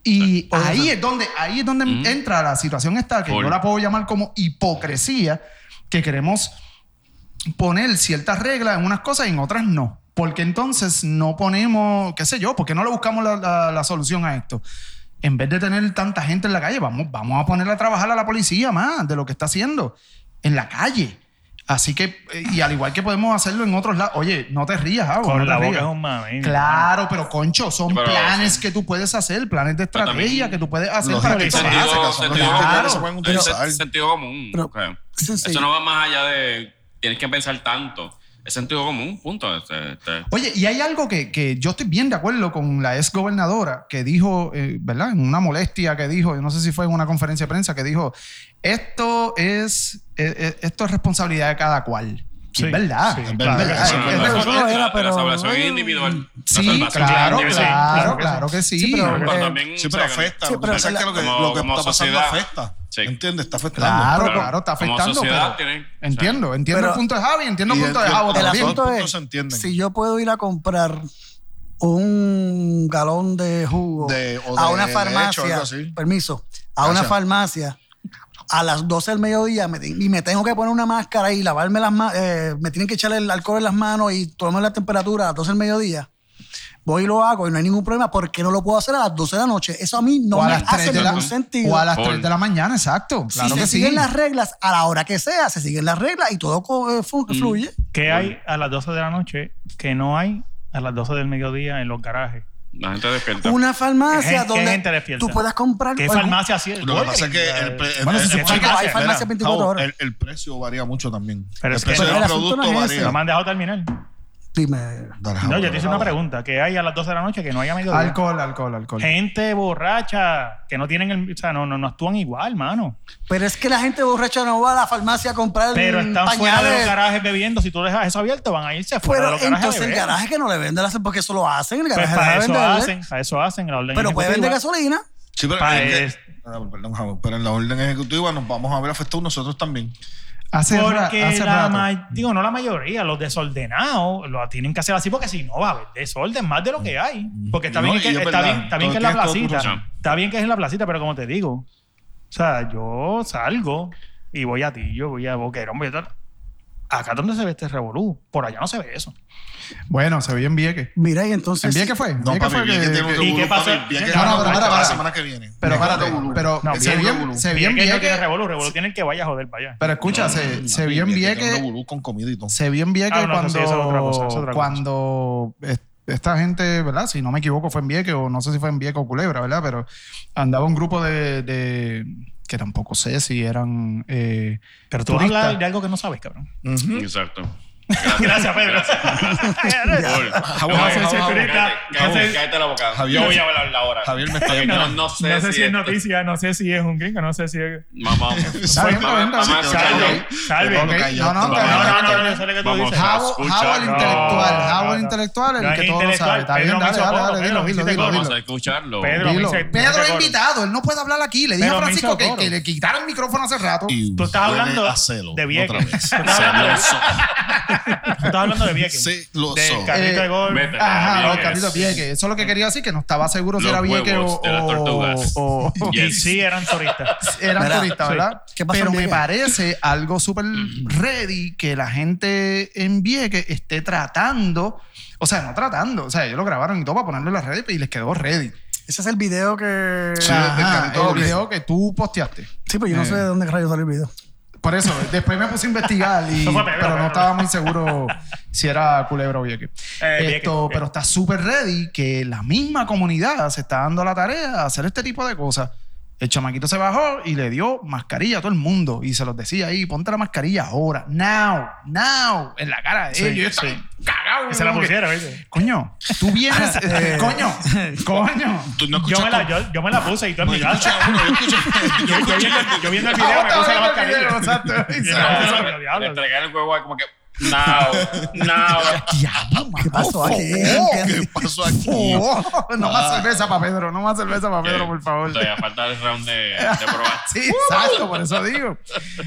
Y ahí es donde, ahí es donde entra la situación esta, que yo la puedo llamar como hipocresía, que queremos poner ciertas reglas en unas cosas y en otras no. Porque entonces no ponemos, qué sé yo, porque no le buscamos la, la- la solución a esto. En vez de tener tanta gente en la calle, vamos, vamos a ponerle a trabajar a la policía más de lo que está haciendo en la calle. Así que, y al igual que podemos hacerlo en otros lados, oye, no te rías, Javo, Con no te la boca rías. es un mame. Claro, pero concho, son pero, planes sí. que tú puedes hacer, planes de estrategia que tú puedes hacer Los para que Sentido- pase. sentido- Claro. se pueden utilizar. sentido común. Pero- ok. sí, sí. Eso no va más allá de tienes que pensar tanto. Es sentido común, punto. Este- este- Oye, y hay algo que, que yo estoy bien de acuerdo con la ex gobernadora que dijo, eh, ¿verdad? En una molestia que dijo, no sé si fue en una conferencia de prensa, que dijo, esto es, eh, eh, esto es responsabilidad de cada cual. Sí, es verdad. sí, es claro. verdad. Pero- La salvación es individual. Sí, claro, claro, claro que sí. Sí, pero- Pero Eh, también, Sí, pero afecta. Sí, lo que pero lo que, como- lo que como está pasando afecta. Sí. ¿Entiendes? Está afectando. Claro, Claro. claro, está Como afectando. sociedad pero tiene- entiendo, entiendo Pero- el punto de Javi, entiendo el punto de Javo el asunto es, se si yo puedo ir a comprar un galón de jugo De- o a una farmacia, algo así. permiso, a una farmacia a las 12 del mediodía me- y me tengo que poner una máscara y lavarme las manos, me tienen que echar el alcohol en las manos y tomarme la temperatura a las 12 del mediodía. Voy y lo hago y no hay ningún problema porque no lo puedo hacer a las 12 de la noche. Eso a mí no me las hace 3 de la, ningún sentido. o a las Full. 3 de la mañana, exacto. Claro si que se sí. siguen las reglas a la hora que sea, se siguen las reglas y todo eh, Mm. flu- fluye. ¿Qué hay a las 12 de la noche que no hay a las 12 del mediodía en los garajes? La gente despierta. Una ¿Qué farmacia qué donde gente despierta? tú puedas comprar. ¿Qué algún- farmacia así? Lo que pasa es que el, pre- el- Bueno, el- se el- supone que hay espera, farmacias 24 horas. El, el precio varía mucho también. Pero el es que- precio Pero del el asunto producto no es varía. No me han dejado terminar. Dime. No, yo te hice una pregunta. ¿Qué hay a las 12 de la noche que no hay a mediodía? Alcohol, alcohol, alcohol. Gente borracha que no tienen el... O sea, no, no, no actúan igual, mano. Pero es que la gente borracha no va a la farmacia a comprar Pero están fuera de los garajes bebiendo. Si tú dejas eso abierto, van a irse fuera de Pero los garajes a entonces el garaje que no le vende las porque eso lo hacen. El Pues garaje para deja eso de hacen, para eso hacen. la orden Pero puede vender gasolina. Sí, pero, Pa' es Ah, perdón, Javo, pero en la orden ejecutiva nos vamos a ver afectados nosotros también. Hace, Porque hace la rato. ma- digo, no la mayoría, los desordenados lo tienen que hacer así porque si no va a haber desorden más de lo que hay. Porque está No, bien que, es está verdad, bien, está bien que es la placita. Está bien que es en la placita, pero como te digo, o sea, yo salgo y voy a ti, yo voy a Boquerón, voy a tal. Acá donde se ve este revolú, por allá no se ve eso. Bueno, se vio en Vieques. Mira, y entonces. ¿En Vieques fue? No, ¿Vieques fue bien que que- que- ¿Y qué pasó? que No, no, pero revolú para, la para. semana que viene. Pero espérate, pero No, se vio, en que no tiene Vieques. revolú, revolú tiene el que vaya a joder para allá. Pero escucha, se, se vio en Vieques. con comida y todo. Se vio en Vieques Ah, no, cuando, cuando es- esta gente, ¿verdad? Si no me equivoco, fue en Vieques o no sé si fue en Vieques o Culebra, ¿verdad? Pero andaba un grupo de, de- que tampoco sé si eran eh, Pero tú vas a turistas. hablar de algo que no sabes, cabrón. Ujú. Exacto. Gracias, Pedro. Cállate, la boca. Javier, Yo voy a hablar ahora. Javier me está no, no sé, No sé si es noticia, no sé si es un gringo, no sé si es... Escucharlo. Salve, salve. No, no, No, no, no, sé que tú dices. El no, intelectual, el no. intelectual, el No que todo lo sabe. Está bien, dale, dale, dilo, dilo. Vamos a escucharlo. Pedro, es invitado, él no puede hablar aquí. Le dije a Francisco que, le quitara el micrófono hace rato. Tú estás hablando de Vieques. Tú estás hablando estás hablando de Vieques. Celoso. Del carrito de Eh, golf. Vete. Ajá, Vieques. los carritos Vieques. Eso es lo que quería decir, que no estaba seguro si Los era Vieques o, huevos de las o- tortugas. o- Y Yes. sí, eran turistas. eran Mira, turistas, sí. ¿verdad? ¿Qué pasó Pero en me Vieques? parece algo súper ready que la gente en Vieques esté tratando, o sea, no tratando, o sea, ellos lo grabaron y todo para ponerlo en las redes y les quedó ready. Ese es el video que. Sí. Ajá, del carrito el doble. video que tú posteaste. Sí, pues yo no Eh. sé de dónde rayos salió el video. Por eso, después me puse a investigar, y, pero no estaba muy seguro si era Culebra o Vieques. Eh, Esto, pero está súper ready que la misma comunidad se está dando la tarea de hacer este tipo de cosas. El chamaquito se bajó y le dio mascarilla a todo el mundo y se los decía ahí, ponte la mascarilla ahora, now, now, en la cara de Sí, ellos. Sí. cagado. Y se la pusieron, ¿viste? Coño, tú vienes, eh, coño, coño. Tú no Yo me, la, yo, yo me la puse y todo en mi Yo casa. uno, yo escuché- Yo, yo viendo, yo viendo el video me puse la mascarilla. Exacto. Le entregaron el huevo como que. Now, now. Diablo, ¿Qué pasó aquí? ¿Qué pasó aquí? Oh, no más Ah. cerveza para Pedro, no más cerveza para Pedro, por favor. Todavía falta el round de, de probar. Sí, exacto, por eso digo.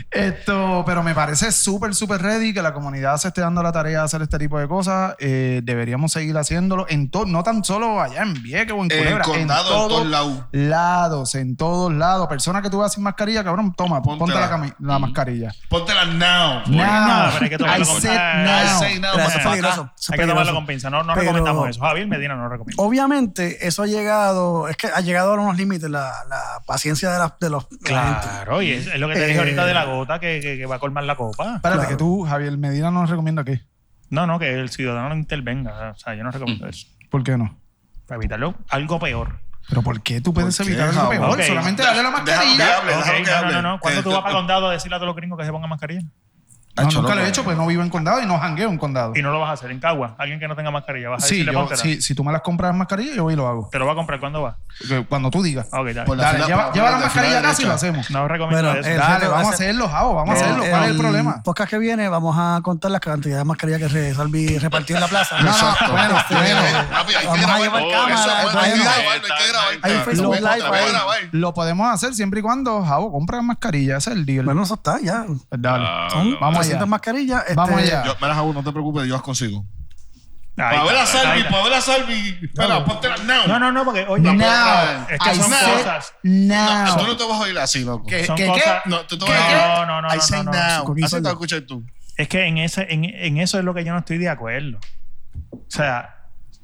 Esto, pero me parece súper, súper ready que la comunidad se esté dando la tarea de hacer este tipo de cosas. Eh, deberíamos seguir haciéndolo en todo, no tan solo allá en Vieques o en En Culebra, condado, en todos lados. lados, en todos lados. Personas que tú vas sin mascarilla, cabrón, toma, ponte, la, cami- la mascarilla. Póntela now. Now. No, pero hay que tomarlo I con- said now. I say now, Pero eso es motherfucker. peligroso. eso es Hay que tomarlo peligroso. con pinza. No, no Pero- recomendamos eso. Javier Medina no lo recomienda. Obviamente, eso ha llegado, es que ha llegado a unos límites la, la paciencia de, la- de los de la gente. Claro, y es, es lo que te dije Eh, ahorita de la gota que, que, que va a colmar la copa. Espérate, Claro. que tú, Javier Medina, nos recomienda qué. No, no, que el ciudadano no intervenga. O sea, yo no recomiendo eso. ¿Por qué no? Para evitarlo, algo peor. Pero ¿por qué tú puedes ¿Por qué, evitar algo peor? Ok. Solamente darle la Deja- mascarilla. deja- Hable, Ok, déjalo que no, no, hable. no, no. ¿Cuándo Que- tú vas para condado a decirle a todos los gringos que se pongan mascarilla? No, nunca lo he hecho, pues no vivo en condado y no jangueo en condado. Y no lo vas a hacer en Cagua. Alguien que no tenga mascarilla. Vas a Sí, decirle yo, sí, si tú me las compras en mascarilla, yo voy y lo hago. Te lo va a comprar cuando va. Cuando tú digas. Ok, dale. Por la Dale, fila- lleva, por lleva la la mascarilla acá si derecha. lo hacemos. No recomiendo Bueno, eso. el- Dale, vamos a hacer- hacerlo, Javo, vamos a hacerlo. ¿Cuál es el problema? podcast que viene vamos a contar la cantidad de mascarillas que re- Salvi repartió en la plaza. No, no, Exacto. bueno, bueno. Papi, hay que vamos a grabar. llevar cámara, eso, hay Hay que live. grabarlo, hay que grabar. Hay un Facebook Lo- podemos hacer siempre y cuando Javo compre las mascarillas. Ese es el deal. Bueno, eso está ya. Dale. Ah. Vamos 300 allá. mascarillas. este, Vamos allá. Yo, mira, Javo, no te preocupes, yo las consigo. Para ver a Salvi, para ver a Salvi. Espera, póntela now. No, no, no, porque oye, Now. es que I son cosas. Now. Tú no te vas a oír así, loco. ¿Qué, Son qué, cosas- qué? No, tú te ¿Qué, vas a. No, no, no, I no, say no, no. now. Así te vas a escuchar tú. Es que en, ese, en, en eso es lo que yo no estoy de acuerdo. O sea,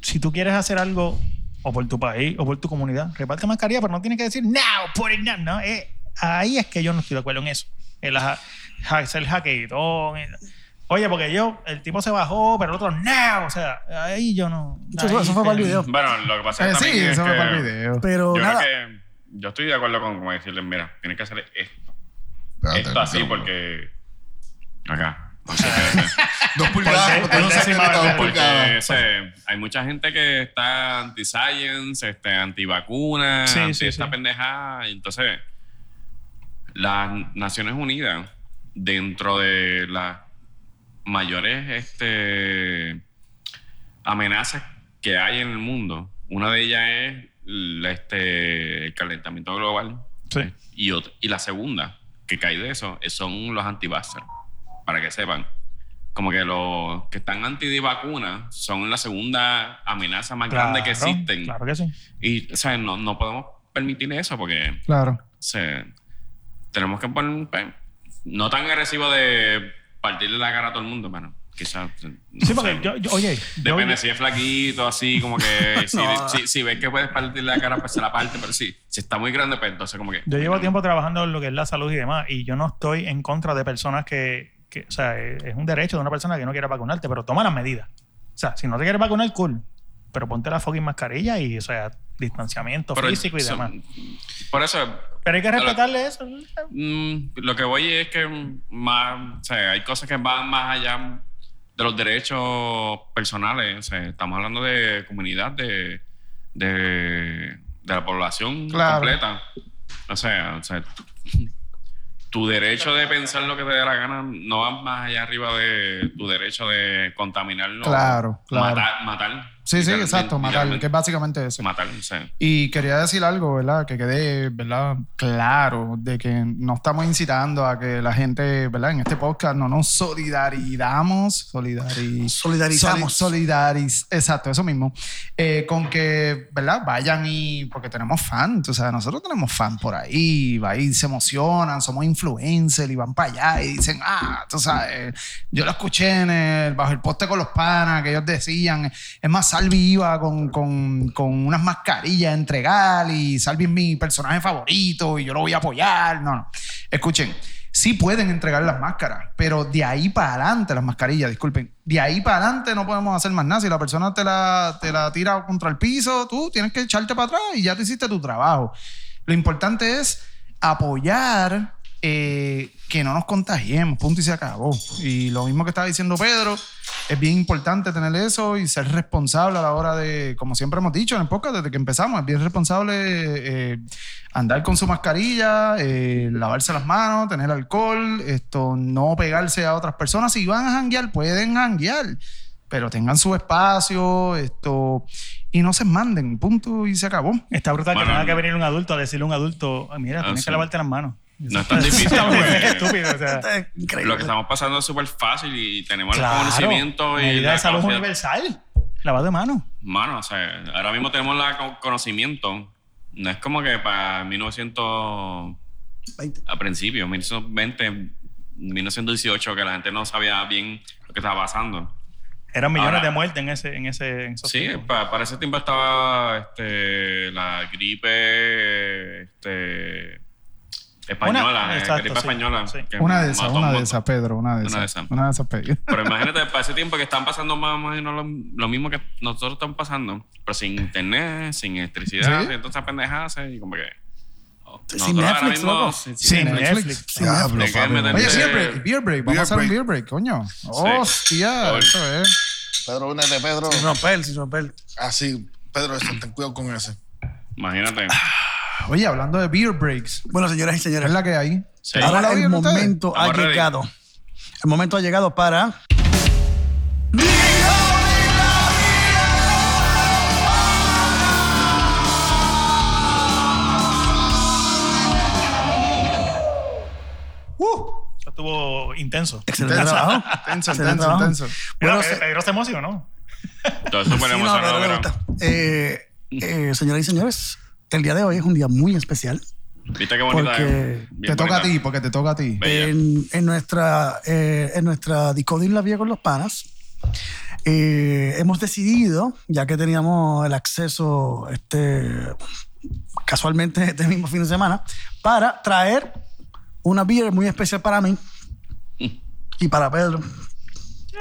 si tú quieres hacer algo o por tu país o por tu comunidad, reparte mascarilla, pero no tienes que decir now, put it now. No, eh, ahí es que yo no estoy de acuerdo en eso. Ha- ha- hacer hackeetón. eh. Oye, porque yo, el tipo se bajó, pero el otro now. O sea, ahí yo no. Eso, ahí eso fue que- para el video. Bueno, lo que pasa Eh, es sí, es eso fue que para el video. Pero Yo nada. creo que yo estoy de acuerdo con como decirles, mira, tienes que hacer esto, Espérate, esto así porque acá. Dos pulgadas, Por porque no sé dos pulgadas. ese, hay mucha gente que está anti-science, este, anti-vacuna, Sí, anti sí, esta sí. pendejada. Entonces, las Naciones Unidas, dentro de las mayores este, amenazas que hay en el mundo, una de ellas es la- este, el calentamiento global. Sí. Y, ot- y la segunda, que cae de eso, eh, son los anti para que sepan. Como que los que están anti-vacuna son la segunda amenaza más grande que existen. Claro que sí. Y, o sea, no, no podemos permitir eso porque Claro. o sea, tenemos que poner pues, no tan agresivo de partirle la cara a todo el mundo, pero quizás. no Sí, porque yo, yo- oye, yo- Depende si es flaquito, así como que si, si, si ves que puedes partirle la cara, pues se la parte, pero sí, si está muy grande, pues entonces como que... Yo llevo tiempo trabajando en lo que es la salud y demás, y yo no estoy en contra de personas que, que, o sea, es un derecho de una persona que no quiera vacunarte, pero toma las medidas. O sea, si no te quieres vacunar, cool, pero ponte la fucking mascarilla y, o sea, distanciamiento Pero físico y demás. Por eso, Pero hay que respetarle eso. mm, lo que voy es que más, o sea, hay cosas que van más allá de los derechos personales. O sea, estamos hablando de comunidad, de, de, de la población Claro. completa. O sea, o sea, tu derecho de pensar lo que te dé la gana no va más allá arriba de tu derecho de contaminarlo. Claro, claro. Matar. matar Sí, sí, exacto, matar, que es básicamente eso. Matar, sea. Y quería decir algo, ¿verdad? Que quede, ¿verdad? Claro, de que no estamos incitando a que la gente, ¿verdad? En este podcast no nos solidaridamos, solidari- Solidarizamos. soli- solidariz- exacto, eso mismo. Eh, con que, ¿verdad? Vayan y, porque tenemos fans, o sea, nosotros tenemos fans por ahí, va y se emocionan, somos influencers y van para allá y dicen, ah, tú sabes, yo lo escuché en el, bajo el poste con los panas que ellos decían, es más, Salvi iba con, con, con unas mascarillas a entregar y Salvi es mi personaje favorito y yo lo voy a apoyar. No, no. Escuchen, sí pueden entregar las máscaras, pero de ahí para adelante, las mascarillas, disculpen, de ahí para adelante no podemos hacer más nada. Si la persona te la, te la tira contra el piso, tú tienes que echarte para atrás y ya te hiciste tu trabajo. Lo importante es apoyar eh, que no nos contagiemos, punto y se acabó. Y lo mismo que estaba diciendo Pedro, es bien importante tener eso y ser responsable a la hora de, como siempre hemos dicho en el podcast desde que empezamos, es bien responsable eh, andar con su mascarilla, eh, lavarse las manos, tener alcohol, esto, no pegarse a otras personas. Si van a janguear, pueden janguear, pero tengan su espacio, esto, y no se manden, punto y se acabó. Está brutal Bueno, que tenga que venir un adulto a decirle a un adulto, "Ah, mira, Ah, tienes sí. que lavarte las manos. No es tan difícil, Está muy porque- estúpido, o sea. Esto es increíble. Lo que estamos pasando es súper fácil y tenemos Claro, el conocimiento y medida la de salud capacidad- universal. Lavado de manos. Mano, o sea, ahora mismo tenemos el conocimiento. No es como que para 1900, 20. a principios, 1920, 1918, que la gente no sabía bien lo que estaba pasando. Eran millones Ahora- de muertes en ese, en ese, en esos Sí, tiempos. pa- para ese tiempo estaba este, la gripe este, española, Una- exacto, gripe sí, española. sí. que Una de esas, un una de esas, Pedro, una de Una esas. de esas. Una de esas, Pedro. Pero imagínate, para ese tiempo que están pasando más o menos lo, lo mismo que nosotros estamos pasando, pero sin internet, sin electricidad, Sí. y entonces pendejas y como que. oh, Sin Netflix, loco. sin- Sí, sin Netflix. Sí, Diablo, Oye, beer break, beer break. Vamos Beer a hacer un beer break, coño. Hostia, eso es. Pedro, únete, Pedro. Sin romper, sin romper. Así, Pedro, eso, ten cuidado con ese. Imagínate. Oye, hablando de beer breaks, Bueno, señoras y ¿qué señores, es la que hay? Sí. ¿Vamos a la ahora el ustedes? momento ha Estamos ready. llegado. El momento ha llegado para. Eso estuvo intenso. Excelente Intenso. trabajo. Intenso, Excelente intenso, intenso. Bueno, Pe- se- Pedro se emocionó. Todo eso Sí, no, pero pero-. Eh, eh, señoras y señores, el día de hoy es un día muy especial. ¿Viste qué bonita Porque es? Bien Te toca a ti, porque te toca a ti. En, en nuestra, eh, en nuestra Discodín La Vía con los Panas, eh, hemos decidido, ya que teníamos el acceso este, casualmente este mismo fin de semana, para traer una beer muy especial para mí y para Pedro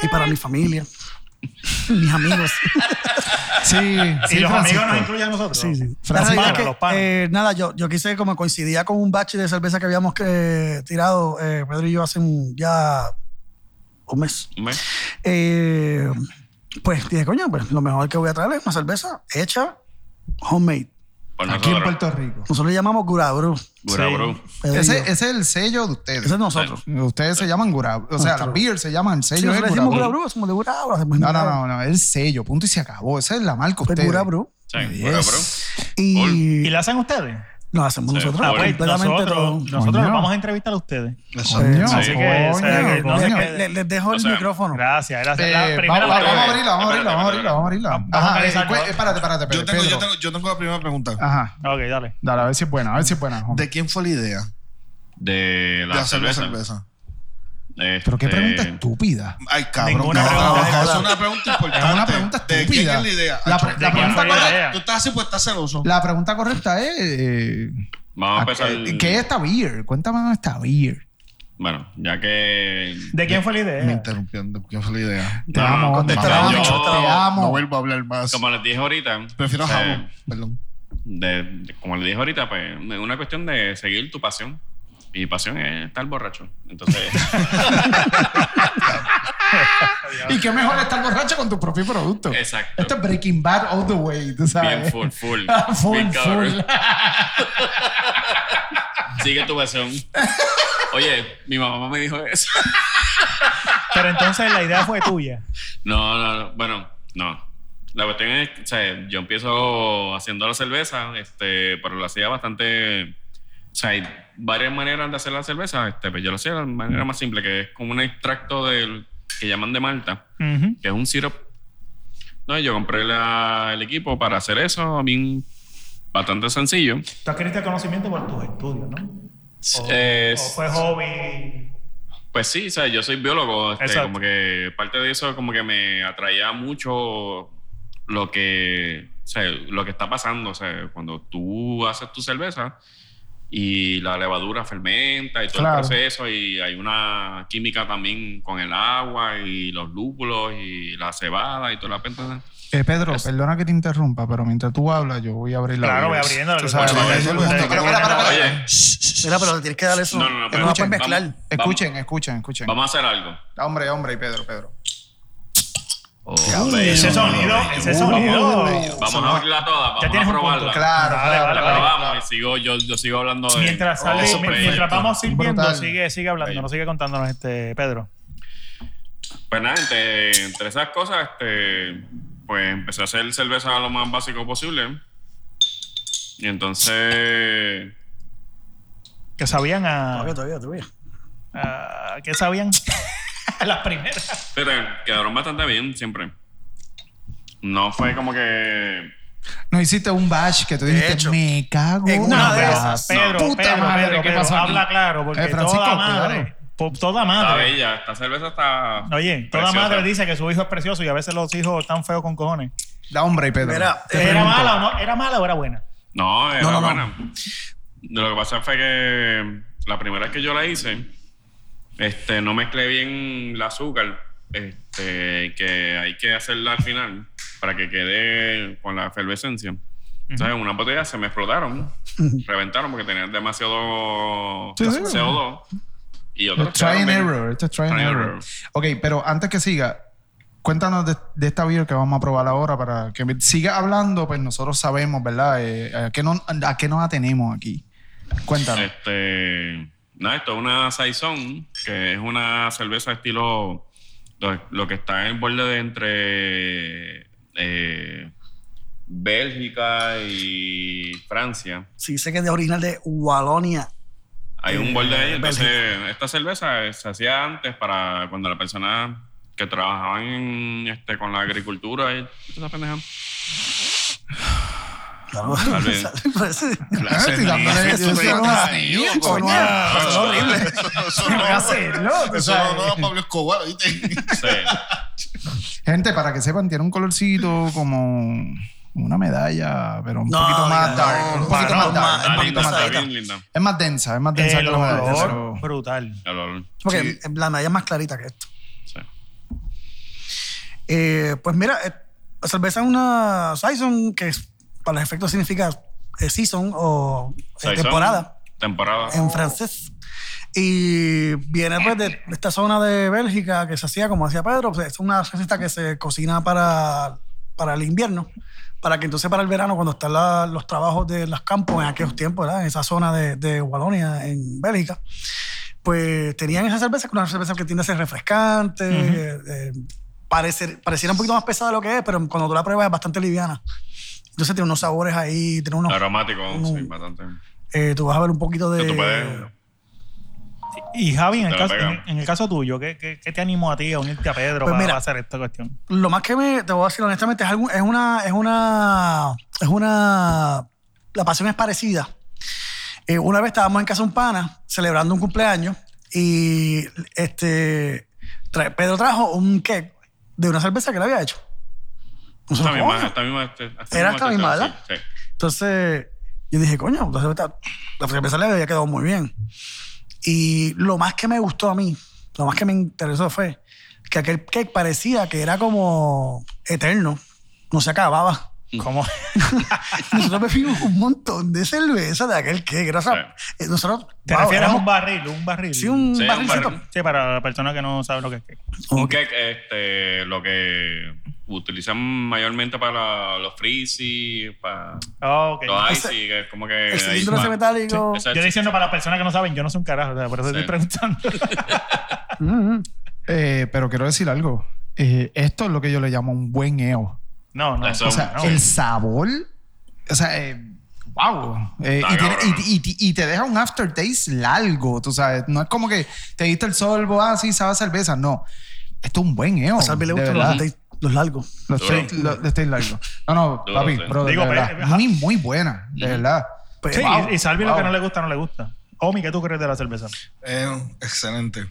y para mi familia, mis amigos. Sí, sí, y los Francisco. amigos nos incluyen a nosotros. Sí, sí. Es que, los eh, nada, yo, yo quise como coincidía con un bache de cerveza que habíamos eh, tirado eh, Pedro y yo hace un- ya un mes. ¿Ve? Eh, pues dije, coño, pues lo mejor que voy a traer es una cerveza hecha homemade. Por Aquí en. Puerto Rico. Nosotros le llamamos Gurabru. Gura, Sí. bro. Pedro y Ese, es el sello de ustedes. Ese es nosotros. Ustedes se llaman Gurab. O sea, Nuestro. las beers se llaman el Sí, sello. nosotros es decimos Gurabru. Gurabru, somos de Gurabru. hacemos No, no, Gurabru. no, no, el sello, punto y se acabó. Esa es la marca Pues ustedes. Gurabru. Sí, Yes. Gura, bro. Y ¿Y la hacen ustedes? Lo hacemos Sí. nosotros pues, completamente nosotros, todo. nosotros los vamos a entrevistar a ustedes. Coño, Así que, o sea, que no coño, se coño. quede- Le- Les dejo el O sea, micrófono. Gracias, gracias. Eh, La vamos, primera vamos, vamos a abrirla, vamos a abrirla, vamos a abrirla, vamos a abrirla. Vamos a Ajá, eh, ¿no? espérate, espérate, Yo espérate. tengo, yo, tengo, yo tengo la primera pregunta. Ajá. Ok, dale. Dale, a ver si es buena, a ver si es buena. ¿De quién fue la idea De la de hacer la cerveza. Cerveza? Pero qué Este, pregunta estúpida. Ay, cabrón. Ninguna no, pregunta es es una pregunta importante. Es una pregunta ¿De quién estúpida. es la idea? La, Acho, pre- ¿de la pregunta correcta? Tú estás así, pues estás celoso. la pregunta correcta es... eh, Vamos a ¿a empezar. qué- ¿Qué es esta beer? Cuéntame dónde está beer. Bueno, ya que. ¿De quién fue la Me idea? interrumpieron. ¿De quién fue la idea? Te No, amo, te contesta, amo, yo- te amo. No vuelvo a hablar más. Como les dije ahorita. Prefiero o sea, jabón. Perdón. de- de- como les dije ahorita, pues es una cuestión de seguir tu pasión. Y pasión es estar borracho. Entonces. y qué mejor estar borracho con tu propio producto. Exacto. Esto es Breaking Bad all the way, tú sabes. Bien full, full. full, Bien full. Sigue tu versión. Oye, mi mamá me dijo eso. Pero entonces la idea fue tuya. No, no, no. Bueno, no. La cuestión es, o sea, yo empiezo haciendo la cerveza, este, pero lo hacía bastante. O sea, hay varias maneras de hacer la cerveza. Este, pero yo lo hacía de la manera más simple, que es como un extracto del que llaman de malta, Ujú. que es un syrup. No, yo compré la- el equipo para hacer eso, bien bastante sencillo. Tú adquiriste conocimiento por tus estudios, ¿no? O, Eh, o fue hobby. Pues sí, o sea, yo soy biólogo, este, Exacto. como que parte de eso como que me atraía mucho lo que, o sea, lo que está pasando, o sea, cuando tú haces tu cerveza y la levadura fermenta y todo Claro. el proceso y hay una química también con el agua y los lúpulos y la cebada y toda la penta. Eh, Pedro, perdona que te interrumpa, pero mientras tú hablas, yo voy a abrir la Claro, voy abriendo. Tú sabes. Pero, tienes que dar eso. No, no, no, que pero no la escuchen, puedes mezclar. vamos. Escuchen, escuchen, escuchen. vamos a hacer algo. Hombre, hombre, y Pedro, Pedro. Ese sonido, ese sonido. Vamos a abrirla toda, vamos Ya a tienes un probarla. Claro, Vale, claro, vale, La vale. probamos y sigo, yo, yo sigo hablando de... Mientras, sale, Oh, mientras vamos sirviendo, sigue, sigue hablando, no sigue contándonos este Pedro. Pues nada, entre, entre esas cosas, este, pues empecé a hacer cerveza lo más básico posible. Y entonces, Que sabían a. Todavía, todavía, todavía. a- ¿Qué sabían? Las primeras. fíjate, quedaron bastante bien siempre. No fue como que... No hiciste un batch que tú dijiste, hecho, me cago en una de la esas, Pedro, puta Pedro, madre, Pedro, ¿qué pasó aquí? habla claro, porque Eh, Francisco, toda madre, toda Está madre. bella, esta cerveza está... Oye, toda preciosa. madre dice que su hijo es precioso y a veces los hijos están feos con cojones. Da hombre y Pedro. ¿Era pregunto. mala o no? ¿Era mala o era buena? No, era No, no, no. buena. Lo que pasa fue que la primera vez que yo la hice, este, no mezclé bien el azúcar, este, que hay que hacerla al final para que quede con la efervescencia. Entonces, una botella se me explotaron, reventaron porque tenían demasiado Sí, sí. CO2. Y otros Try and error. Esto es try and error. error. Ok, pero antes que siga, cuéntanos de, de esta beer que vamos a probar ahora para que siga hablando, pues nosotros sabemos, ¿verdad? Eh, a, qué no- a qué nos atenemos aquí. Cuéntanos. Este, nada, esto es una Saison, que es una cerveza estilo lo, lo que está en el borde de entre eh, Bélgica y Francia. Sí, sé que es de original de Walonia. Hay un borde ahí. Entonces, Bélgica. esta cerveza se hacía antes para cuando la persona que trabajaban en, este, con la agricultura y esa pendeja. Claro, es Sí, es horrible. Eso No no a no, no, Pablo Escobar, ¿viste? Sí. Gente, para que sepan, tiene un colorcito como una medalla, pero un No, poquito más diga, dark. no, un poquito no, más no, dark. más- un poquito más linda. Es más densa, es más densa El que la medalla. pero- brutal. El. Porque la medalla es más clarita que esto. Sí. Eh, pues mira, eh, la cerveza es una Saison que es- para los efectos significa eh, season o eh, temporada Temporada. en francés. Y viene pues de, esta zona de Bélgica que se hacía, como hacía Pedro, pues, es una receta que se cocina para, para el invierno, para que entonces para el verano, cuando están la- los trabajos de los campos en aquellos tiempos, ¿verdad? en esa zona de, de Walonia, en Bélgica, pues tenían esa cerveza, que es una cerveza que tiende a ser refrescante, eh, parecer- pareciera un poquito más pesada de lo que es, pero cuando tú la pruebas es bastante liviana. Entonces tiene unos sabores ahí, tiene unos... Aromático, sí, bastante. eh, tú vas a ver un poquito de... Que tú puedes- Y Javi, en el, caso, en, en el caso tuyo, ¿qué, qué, qué te animó a ti a unirte a Pedro Pues para, mira. para hacer esta cuestión? Lo más que me, te voy a decir honestamente, es, algún- es una, es una, es una, la pasión es parecida. Eh, una vez estábamos en casa de un pana celebrando un cumpleaños y este, tra- Pedro trajo un cake de una cerveza que le había hecho. Esta Nosotros, misma, "Coño". esta misma, esta Era esta misma, ¿verdad? Sí. Entonces, yo dije, coño, la cerveza le había quedado muy bien. Y lo más que me gustó a mí, lo más que me interesó fue que aquel cake parecía que era como eterno, no se acababa. ¿Cómo? Nosotros bebimos un montón de cerveza de aquel que. Sí. eh, nosotros. ¿Te wow, refieres a un barril? Un barril. Sí, un Sí, un barril. Sí, para la persona que no sabe lo que es. que- Un cake, este, lo que utilizan mayormente para los freezy, para Ah, ok. los Ese- icy, que es como que... El cilindro ese metálico. Exacto. Yo diciendo para las personas que no saben, yo no soy un carajo, o sea, por eso Sí. estoy preguntando. Mm, Eh, pero quiero decir algo. Eh, esto es lo que yo le llamo un buen EO. No, no. Eso- O sea, no. el sabor. O sea, eh, wow. Eh, Está y, tiene- cabrón. y- y- y te deja un aftertaste largo, tú sabes. No es como que te diste el solvo, ah, sí, sabe a cerveza. No. Esto es un buen EO. A Salvi le gustan los, los largos. Los steaks largos. No, no, Duro, papi, sí. bro, de Digo, verdad. pero- muy, muy buena, de verdad. Pues, Sí, Wow, y, y Salvi lo que no le gusta, no le gusta. Omi, ¿qué tú crees de la cerveza? Eh, excelente.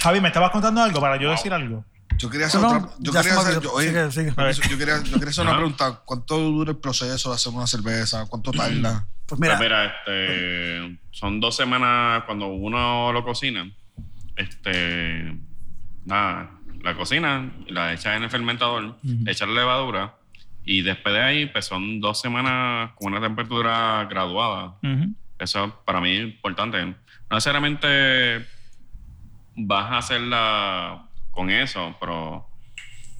Javi, ¿me estabas contando algo para yo decir algo? Yo quería hacer No, no, otra. Yo quería hacer. Yo, oye, Sigue, sigue. yo, yo quería, yo quería hacer una pregunta. ¿Cuánto dura el proceso de hacer una cerveza? ¿Cuánto tarda? Pues mira, Pues mira, este, son dos semanas cuando uno lo cocina. Este, nada, la cocina, la echa en el fermentador, le echa la levadura y después de ahí, pues son dos semanas con una temperatura graduada. Ujú. Eso para mí es importante. No necesariamente vas a hacerla con eso, pero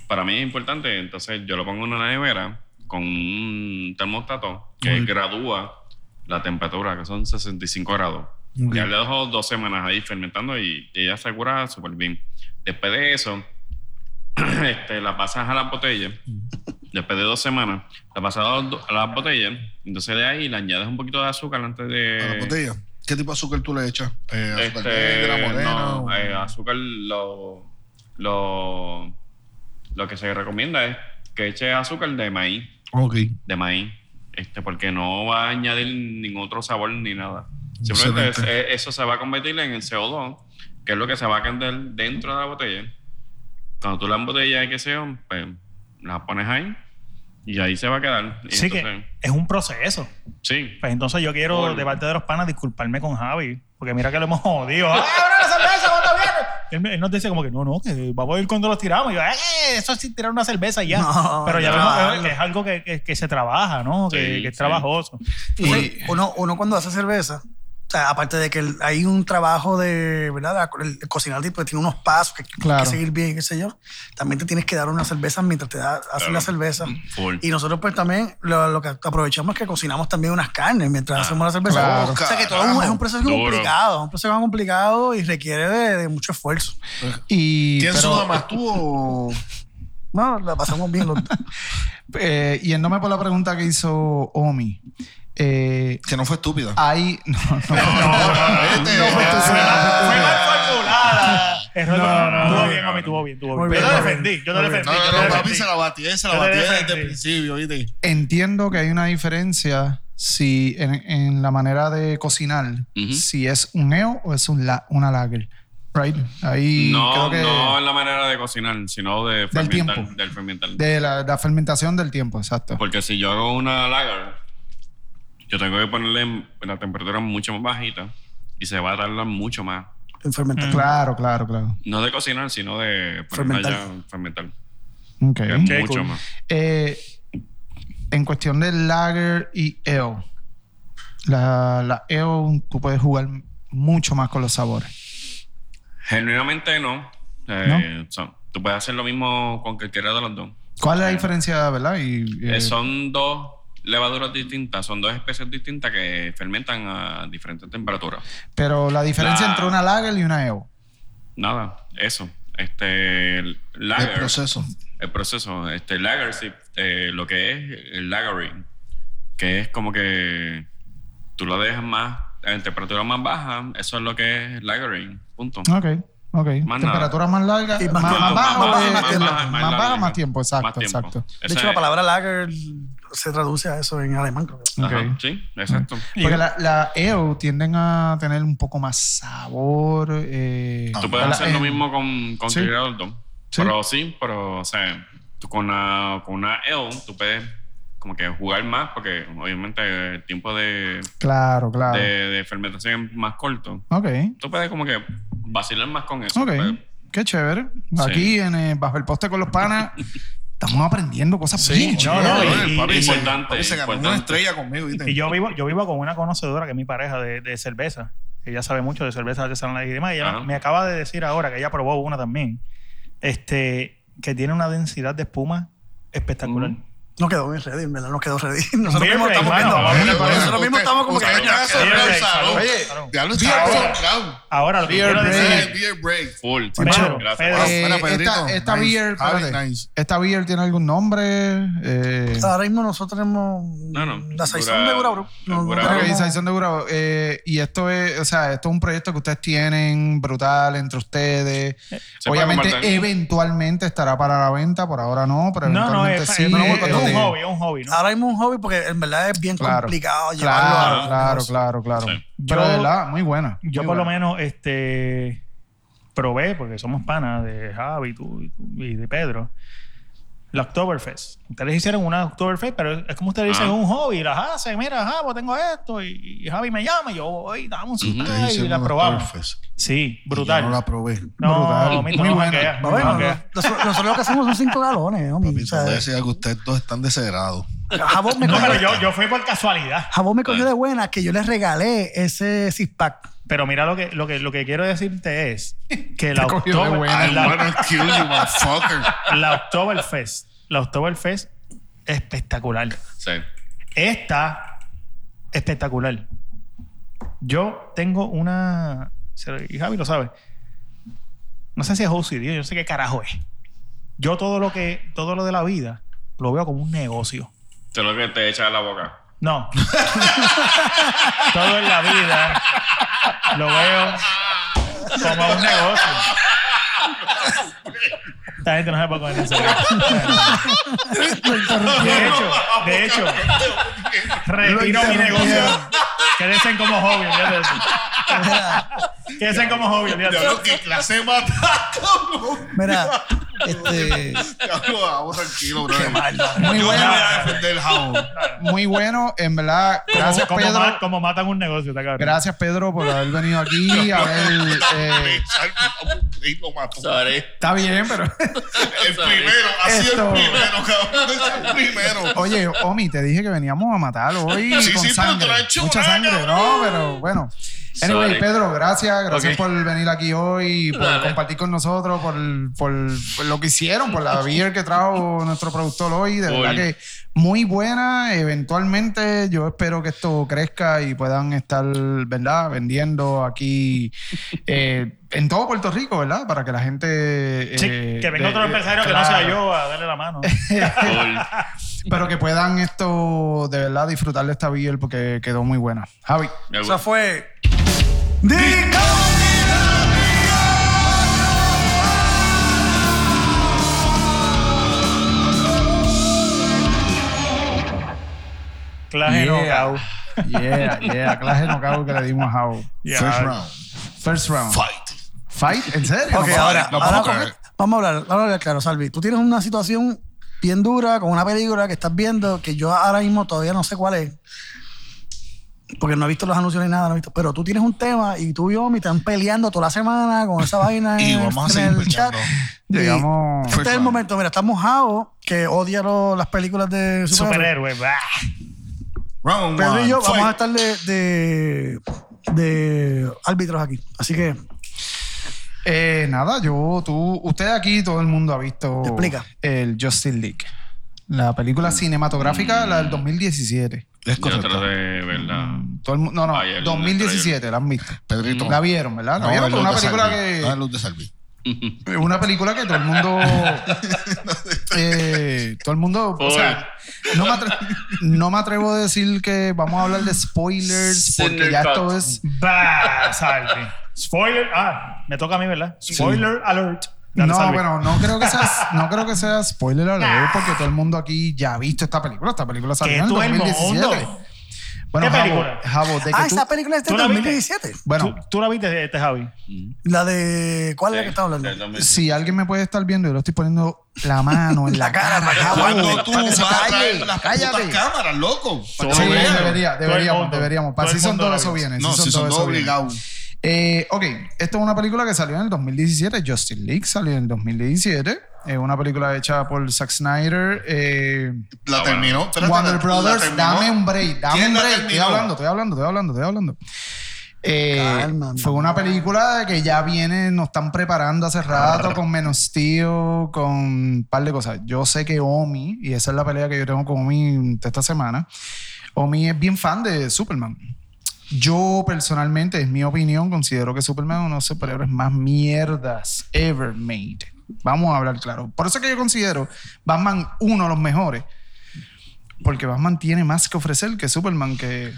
para mí es importante. Entonces yo lo pongo en una nevera con un termostato que gradúa la temperatura, que son 65 grados. Ya le dejo dos semanas ahí fermentando y ella se cura súper bien. Después de eso, este, la pasas a la botella. Después de dos semanas, la pasas a, las do- a las botellas. Entonces de ahí le añades un poquito de azúcar antes de... ¿A la botella? ¿Qué tipo de azúcar tú le echas? Eh, ¿Azúcar Este, negra, morena? no, o- eh, azúcar lo, lo, lo que se recomienda es que eche azúcar de maíz, Ok. de maíz, este, porque no va a añadir ningún otro sabor ni nada. Simplemente es- eso se va a convertir en el CO2, que es lo que se va a quedar dentro de la botella. Cuando tú la embotellas y que sea, pues la pones ahí y ahí se va a quedar. Y Sí, entonces- que es un proceso. sí. Pues entonces yo quiero, Por- de parte de los panas, disculparme con Javi. Porque mira que lo hemos jodido. ¡Ah, abre la cerveza cuando viene! Él, nos dice como que no, no, que vamos a ir cuando los tiramos. Y yo, ¡eh! Eso es sin tirar una cerveza y ya. No, Pero ya no. vemos que es algo que, que- que se trabaja, ¿no? que, Sí, que es sí. trabajoso. Entonces, uno, uno cuando hace cerveza, o sea, aparte de que hay un trabajo de, ¿verdad? El, cocinar tipo, tiene unos pasos que, seguir bien, qué sé yo. También te tienes que dar una cerveza mientras te da, Claro. la cerveza. Full. Y nosotros pues también lo, lo que aprovechamos es que cocinamos también unas carnes mientras hacemos la cerveza. claro. O sea que todo es un- es un proceso Duro. complicado, es un proceso complicado y requiere de, de mucho esfuerzo. Y, ¿Quién pero- suda más tú o.? No, la pasamos bien. los- eh, yéndome por la pregunta que hizo Omi. Eh, Que no fue estúpida. hay. No, no, Vete. Fue mal. Error. No, no, no, bien, no, Mami, estuvo bien, bien. Yo muy defendí, bien. yo te Muy defendí. No, yo no, no, papi se la batí, se la batí desde el principio, ¿viste? Entiendo que hay una diferencia si en, en la manera de cocinar, Ujú. si es un EO o es un la- una lager. Right? Ahí No, creo que no en la manera de cocinar, sino de fermentar. tiempo. Del fermentar. de la, la fermentación del tiempo, exacto. Porque si yo hago una lager, yo tengo que ponerle la temperatura mucho más bajita y se va a tardar mucho más. en fermentar. Claro, claro, claro. No de cocinar, sino de Fermentar. ya fermentar. Ok. Que es Ok, mucho cool. más. Eh, en cuestión de lager y ale, la, la ale tú puedes jugar mucho más con los sabores. Genuinamente no. Eh, son- tú puedes hacer lo mismo con cualquiera de los dos. ¿Cuál es la Eh, diferencia, verdad? Y, eh, Eh, son dos levaduras distintas, son dos especies distintas que fermentan a diferentes temperaturas. pero la diferencia la- entre una lager y una ale. Nada, eso. Este, el lager, El proceso. el proceso, este lager, sí, eh, lo que es el lagering, que es como que tú lo dejas más en temperatura más baja, eso es lo que es lagering, punto. Ok, ok. Más Temperatura más larga, Y más, más más, tiempo. baja, Más baja, más tiempo. más larga, baja, más tiempo, exacto, más tiempo. exacto. De hecho, la palabra lager se traduce a eso en alemán. creo que. Ajá, Ok. Sí, exacto. Porque la, la ale tienden a tener un poco más sabor. Eh, Tú puedes la- hacer lo mismo con, con Sí. Sí. Pero sí, pero, o sea, tú con una, con una ale, tú puedes como que jugar más porque obviamente el tiempo de, Claro, claro. de, de fermentación es más corto. Ok, Tú puedes como que vacilar más con eso. ok. Pues, Qué chévere. Aquí en, eh, bajo el poste con los panas estamos aprendiendo cosas Sí, bien no, no, y- papi, y- importante, papi, se ganó una estrella conmigo, ¿viste? Y yo vivo, yo vivo con una conocedora que es mi pareja de, de cerveza. Ella sabe mucho de cerveza artesanal y demás. Y ella Ajá. me acaba de decir ahora que ella probó una también. Este, que tiene una densidad de espuma espectacular. No quedó bien ready, en verdad, no quedó ready. Nosotros Beer mismos estamos mano, viendo. Nosotros mismos estamos como que. Ya Oye, comprado. Ahora, lo Beer break. decir Beer, break. Full. Pedro, Gracias. Pedro. Eh, esta, esta nice. beer, nice. esta beer tiene algún nombre. Eh, Ahora mismo nosotros tenemos. No, no. La saison de Gura, bro. No, no pura- Creo que tenemos- dice Saison de Gurabo. Eh, y esto es, o sea, esto es un proyecto que ustedes tienen brutal entre ustedes. Obviamente, eventualmente estará para la venta, por ahora no, pero No, no, eventualmente sí. Un hobby, es un hobby, ¿no? Ahora mismo un hobby porque en verdad es bien Claro. complicado llevarlo Claro, a- claro, claro, claro. Sí. Pero Yo- de verdad, muy buena. Yo muy por lo buena. menos este probé, porque somos panas de Javi tú y de Pedro, la Oktoberfest. Ustedes hicieron una Oktoberfest, pero es como ustedes dicen, Ah. un hobby, las hacen, mira, Javo, tengo esto, y, y Javi me llama, y yo voy, dame un y hicieron la probamos. Sí, Y brutal. yo no la probé. No, Brutal. mito, Muy no buena. no Bueno, nosotros, nosotros lo que hacemos son cinco galones, homie. Papi, te decir algo. Ustedes dos están deshedrados. Jabón me, No, pero yo, yo fui por casualidad. Jabón me cogió de buena que yo le regalé ese six pack. Pero mira lo que, lo que, lo que quiero decirte es que la, Te. I la- Oktoberfest, la Oktoberfest espectacular. Sí. Esta, espectacular. Yo tengo una. Y Javi lo sabe. No sé si es OCD, yo no sé qué carajo es. Yo todo lo que, todo lo de la vida, lo veo como un negocio. Es lo que te echa a la boca. No. todo en la vida lo veo como un negocio. Esta gente no se puede coger en serio. De hecho, de hecho, retiro mi negocio. Quédense como hobby, olvídate de eso. Quédense como hobby, olvídate de eso. Diablo, qué clase mata. Mira, este. Tranquilo, bro. Muy Yo voy a defender el jabón. Muy bueno, en verdad. Gracias, como, Pedro. como matan un negocio, está cabrón. Gracias, Pedro, por haber venido aquí. A ver, eh. Sorry. está bien, pero. El primero, ha sido Esto- el primero, cabrón. Es el primero. Oye, Omi, te dije que veníamos a matar hoy Sí, con sí, pero sangre. te lo he hecho Mucha sangre, cabrón. no, pero bueno. Anyway, Sorry. Pedro, gracias. Gracias por venir aquí hoy, por Dale. compartir con nosotros, por, por- por lo que hicieron, por la beer que trajo nuestro productor hoy. De verdad que muy buena. Eventualmente yo espero que esto crezca y puedan estar, ¿verdad? Vendiendo aquí eh, en todo Puerto Rico, ¿verdad? Para que la gente... Sí, eh, que venga de- otro empresario que no sea yo a darle la mano. Pero que puedan esto de verdad disfrutar de esta beer porque quedó muy buena. Javi. Eso fue. Clase no, yeah, yeah, yeah. Clase knockout que le dimos a Jao. Ya. First round. First round. Fight. Fight, ¿en serio? Ok, ahora, no, ahora vamos a hablar, vamos a hablar claro, Salvi. Tú tienes una situación bien dura con una película que estás viendo que yo ahora mismo todavía no sé cuál es. Porque no he visto los anuncios ni nada, no he visto. Pero tú tienes un tema y tú y yo me están peleando toda la semana con esa vaina Y en, vamos el chat. Llegamos- Este es el momento. Mira, estamos Jao, que odia lo- las películas de superhéroes. Superhéroe, Pedro y yo vamos a estar de, de, de árbitros aquí. Así que Eh, nada, yo, tú, usted aquí, todo el mundo ha visto Explica. el Justice League. La película cinematográfica, la del 2017. Es correcto. de verla. Todo el no, no, Ayer, 2017, la han visto. Pedrito. La vieron, ¿verdad? La No, vieron, una película Salvi. No, que... luz de Salvi. Una película que todo el mundo... eh, todo el mundo... O sea, no me, atre- no me atrevo a decir que vamos a hablar de spoilers porque ya esto es... Bah, Salvi. Spoiler. Ah, me toca a mí, ¿verdad? Spoiler alert. Dale, No, Salvi. bueno, no creo que sea, no creo que sea spoiler alert porque todo el mundo aquí ya ha visto esta película. Esta película salió en el todo el 2017. mundo. Bueno, ¿Qué película? Jabo, de que Ah, tú- esa película es de ¿Tú la viste? 2017. Bueno, ¿Tú, tú la viste, este Javi? La de. ¿Cuál es la que está hablando? Del 2000. si alguien me puede estar viendo, yo le estoy poniendo la mano en la cara. Jabo, ¿Cuándo tú vas a calle, traer las cállate. cámaras, loco? Sí, debería, deberíamos, deberíamos. Para si son todo eso viene. No, si son todo eso viene. Eh, ok, esto es una película que salió en el 2017. Justice League salió en el 2017. Es una película hecha por Zack Snyder. eh, La Ah, terminó. espérate, Warner la- la Brothers, terminó. dame un break, dame ¿Quién un break. Estoy hablando, estoy hablando, estoy hablando, estoy hablando. Eh, Calma, fue una película que ya viene, nos están preparando hace rato con menos Steel, con un par de cosas. Yo sé que Omi, y esa es la pelea que yo tengo con Omi de esta semana, Omi es bien fan de Superman. Yo personalmente, es mi opinión, considero que Superman es uno de los superhéroes más mierdas ever made. Vamos a hablar claro. Por eso es que yo considero Batman uno de los mejores. Porque Batman tiene más que ofrecer que Superman, que,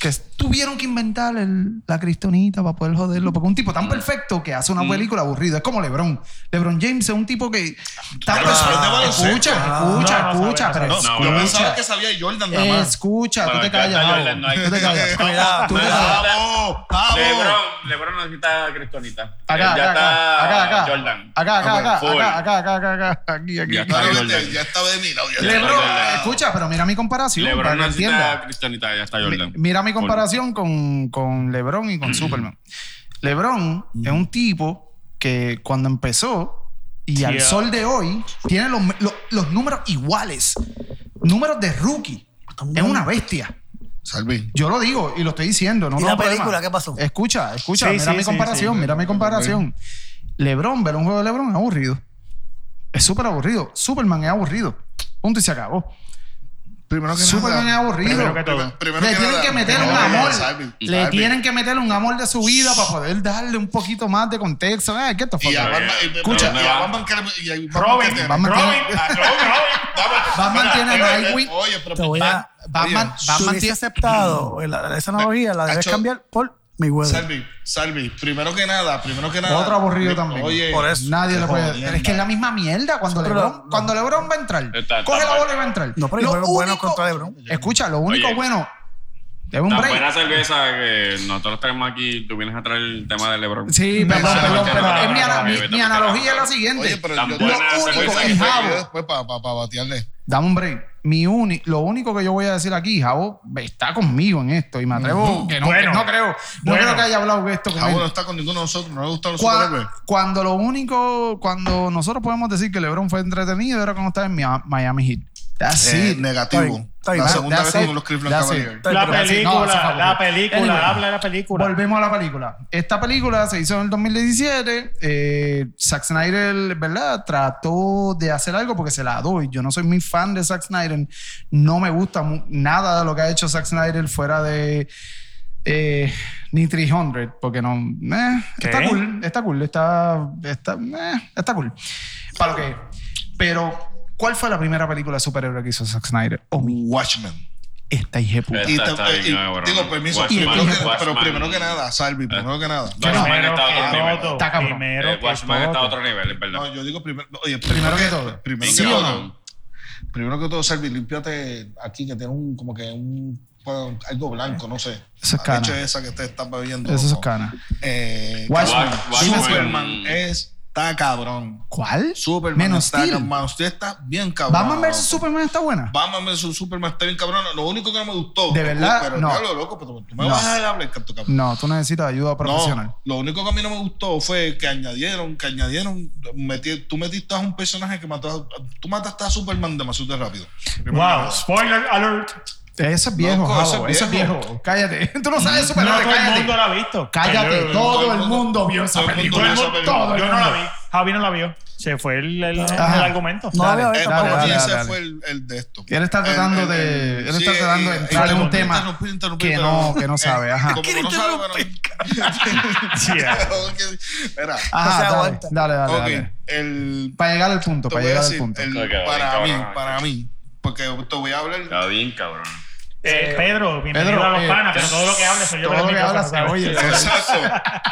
que tuvieron que inventar el- la cristonita para poder joderlo. Porque un tipo tan perfecto que hace una película aburrida. Es como LeBron. LeBron James es un tipo que... Sabes de baloncesto. escucha, escucha, No, no escucha, no pero No, No, yo no, pensaba escucha. que sabía Jordan nada más. Escucha, tú te callas. no Tú te callas. Cuidado. Tú te No, callas. ¡Vamos! ¡Vamos! Lebron, Lebron necesita Cristonita. Acá, ya acá, está acá, acá, Jordan. acá, acá, acá, Full. acá, acá, acá, acá, acá, aquí, aquí. Ya estaba de mi Lebron, escucha, pero mira mi comparación para Lebron necesita Cristonita, ya está Jordan. Mi- Mira mi comparación con, con LeBron y con Superman. LeBron es un tipo que cuando empezó y al Yeah. sol de hoy tiene los, los- los números iguales. Números de rookie. Es una bestia. Salvi. Yo lo digo y lo estoy diciendo. No ¿Y tengo la problema. película qué pasó? Escucha, escucha. Sí, mira sí, mi sí, comparación, sí. mira mi comparación. LeBron, ver un juego de LeBron es aburrido. Es súper aburrido. Superman es aburrido. Punto y se acabó. Primero que es nada. aburrido. Primero que todo. Primero- primero le que tienen nada, que meter un nada, amor. Salvi, le Salvi. tienen que meter un amor de su vida para poder darle un poquito más de contexto. Ay, ¿qué te Y a fuck? Batman, y- Escucha. y a Batman que le- y a Batman Robin, que tiene. Batman Robin, tiene- ah, Robin, Robin. Batman tiene Oye, Nightwing. Oye, pero Te voy a- Batman, Oye, Si Batman hubiese tiene. aceptado esa analogía, la debes cambiar por mi huevo. Salvi, Salvi, primero que nada, primero que nada. Otro aburrido mi- también. Oye, Por eso. Nadie le puede. Pero es que es la misma mierda. Cuando Pero LeBron, no. cuando LeBron va a entrar, Está- coge está la bola y va a entrar. No, pero Lo único- contra LeBron. Escucha, lo único Oye. bueno. Debe un break. buena cerveza que nosotros tenemos aquí. Tú vienes a traer el tema de LeBron. Sí, perdón, perdón, pero es mi, analogía es la siguiente. Oye, pero Tan yo, buena lo único, que Javo, después para pa, pa batearle. Dame un break. Mi uni, lo único que yo voy a decir aquí, Javo está conmigo en esto y me atrevo que no, Bueno. que no creo, no Bueno. creo que haya hablado de esto con Javo él. no está con ninguno de nosotros, no le gustan los superhéroes. cuando lo único, cuando nosotros podemos decir que LeBron fue entretenido era cuando estaba en Mia- Miami Heat. That's Eh, negativo. Bien, está bien. La segunda vez con los Cleveland. Cavaliers. La no, película, la película, Anyway. habla de la película. Volvemos a la película. Esta película se hizo en el 2017. Eh, Zack Snyder, ¿verdad? Trató de hacer algo porque se la doy. Yo no soy muy fan de Zack Snyder. No me gusta nada de lo que ha hecho Zack Snyder fuera de eh, ni 300, porque no. eh, está cool, está cool, está. Está, eh, está cool. Para lo que es. Pero, ¿cuál fue la primera película de superhéroe que hizo Zack Snyder? Oh. Watchmen. Esta hija puta. Esta Y está digo, permiso, Watchmen, primero que- Watchmen. pero primero que nada, Salvi, primero que nada. Watchmen Primero está a otro que nivel. todo, Está cabrón. primero Eh, que Watchmen está a todo. otro nivel, es verdad. No, yo digo primero, oye, Primero que todo. Primero Sí, que todo, primero que todo, Salvi, límpiate aquí que tiene un, como que un, bueno, algo blanco, no sé. Eso es cana. esa que te estás bebiendo. Eso es cana. Eh, Watchmen. Watchmen. Superman es, está cabrón. ¿Cuál? Superman Menos está Steel. cabrón. Usted está bien cabrón. Batman vs Superman está buena. Batman vs Superman está bien cabrón. Lo único que no me gustó. ¿De verdad? Pero No. diablo, loco, pero tú me No. vas a dejar hablar, canto cabrón. No, tú necesitas ayuda profesional. No, lo único que a mí no me gustó fue que añadieron, que añadieron, metí- tú metiste a un personaje que mató, a- tú mataste a Superman demasiado de rápido. Wow, spoiler alert. Eso es viejo, eso eso es viejo. Cállate. Tú no sabes No Superman, todo el mundo la ha visto. Cállate, Todo el todo el mundo- mundo vio esa todo el mundo película. Todo el Yo no la mundo. vi. Javi no la vio. Se fue el, el, argumento. No dale, pero- dale, ese fue el, el de esto. Él está tratando El- el- de- él está tratando de eh, entrar en un tema que pero- no- que no sabe, ajá. Como que no sabe, pero... Ajá, dale, dale, dale. Para llegar al punto, para llegar al punto. para mí, para mí, porque te voy a hablar... Está bien, cabrón. Eh, Pedro, bienvenido Pedro, a los eh, panas, pero todo lo que hables soy yo todo lo que hablas se oye. Exacto.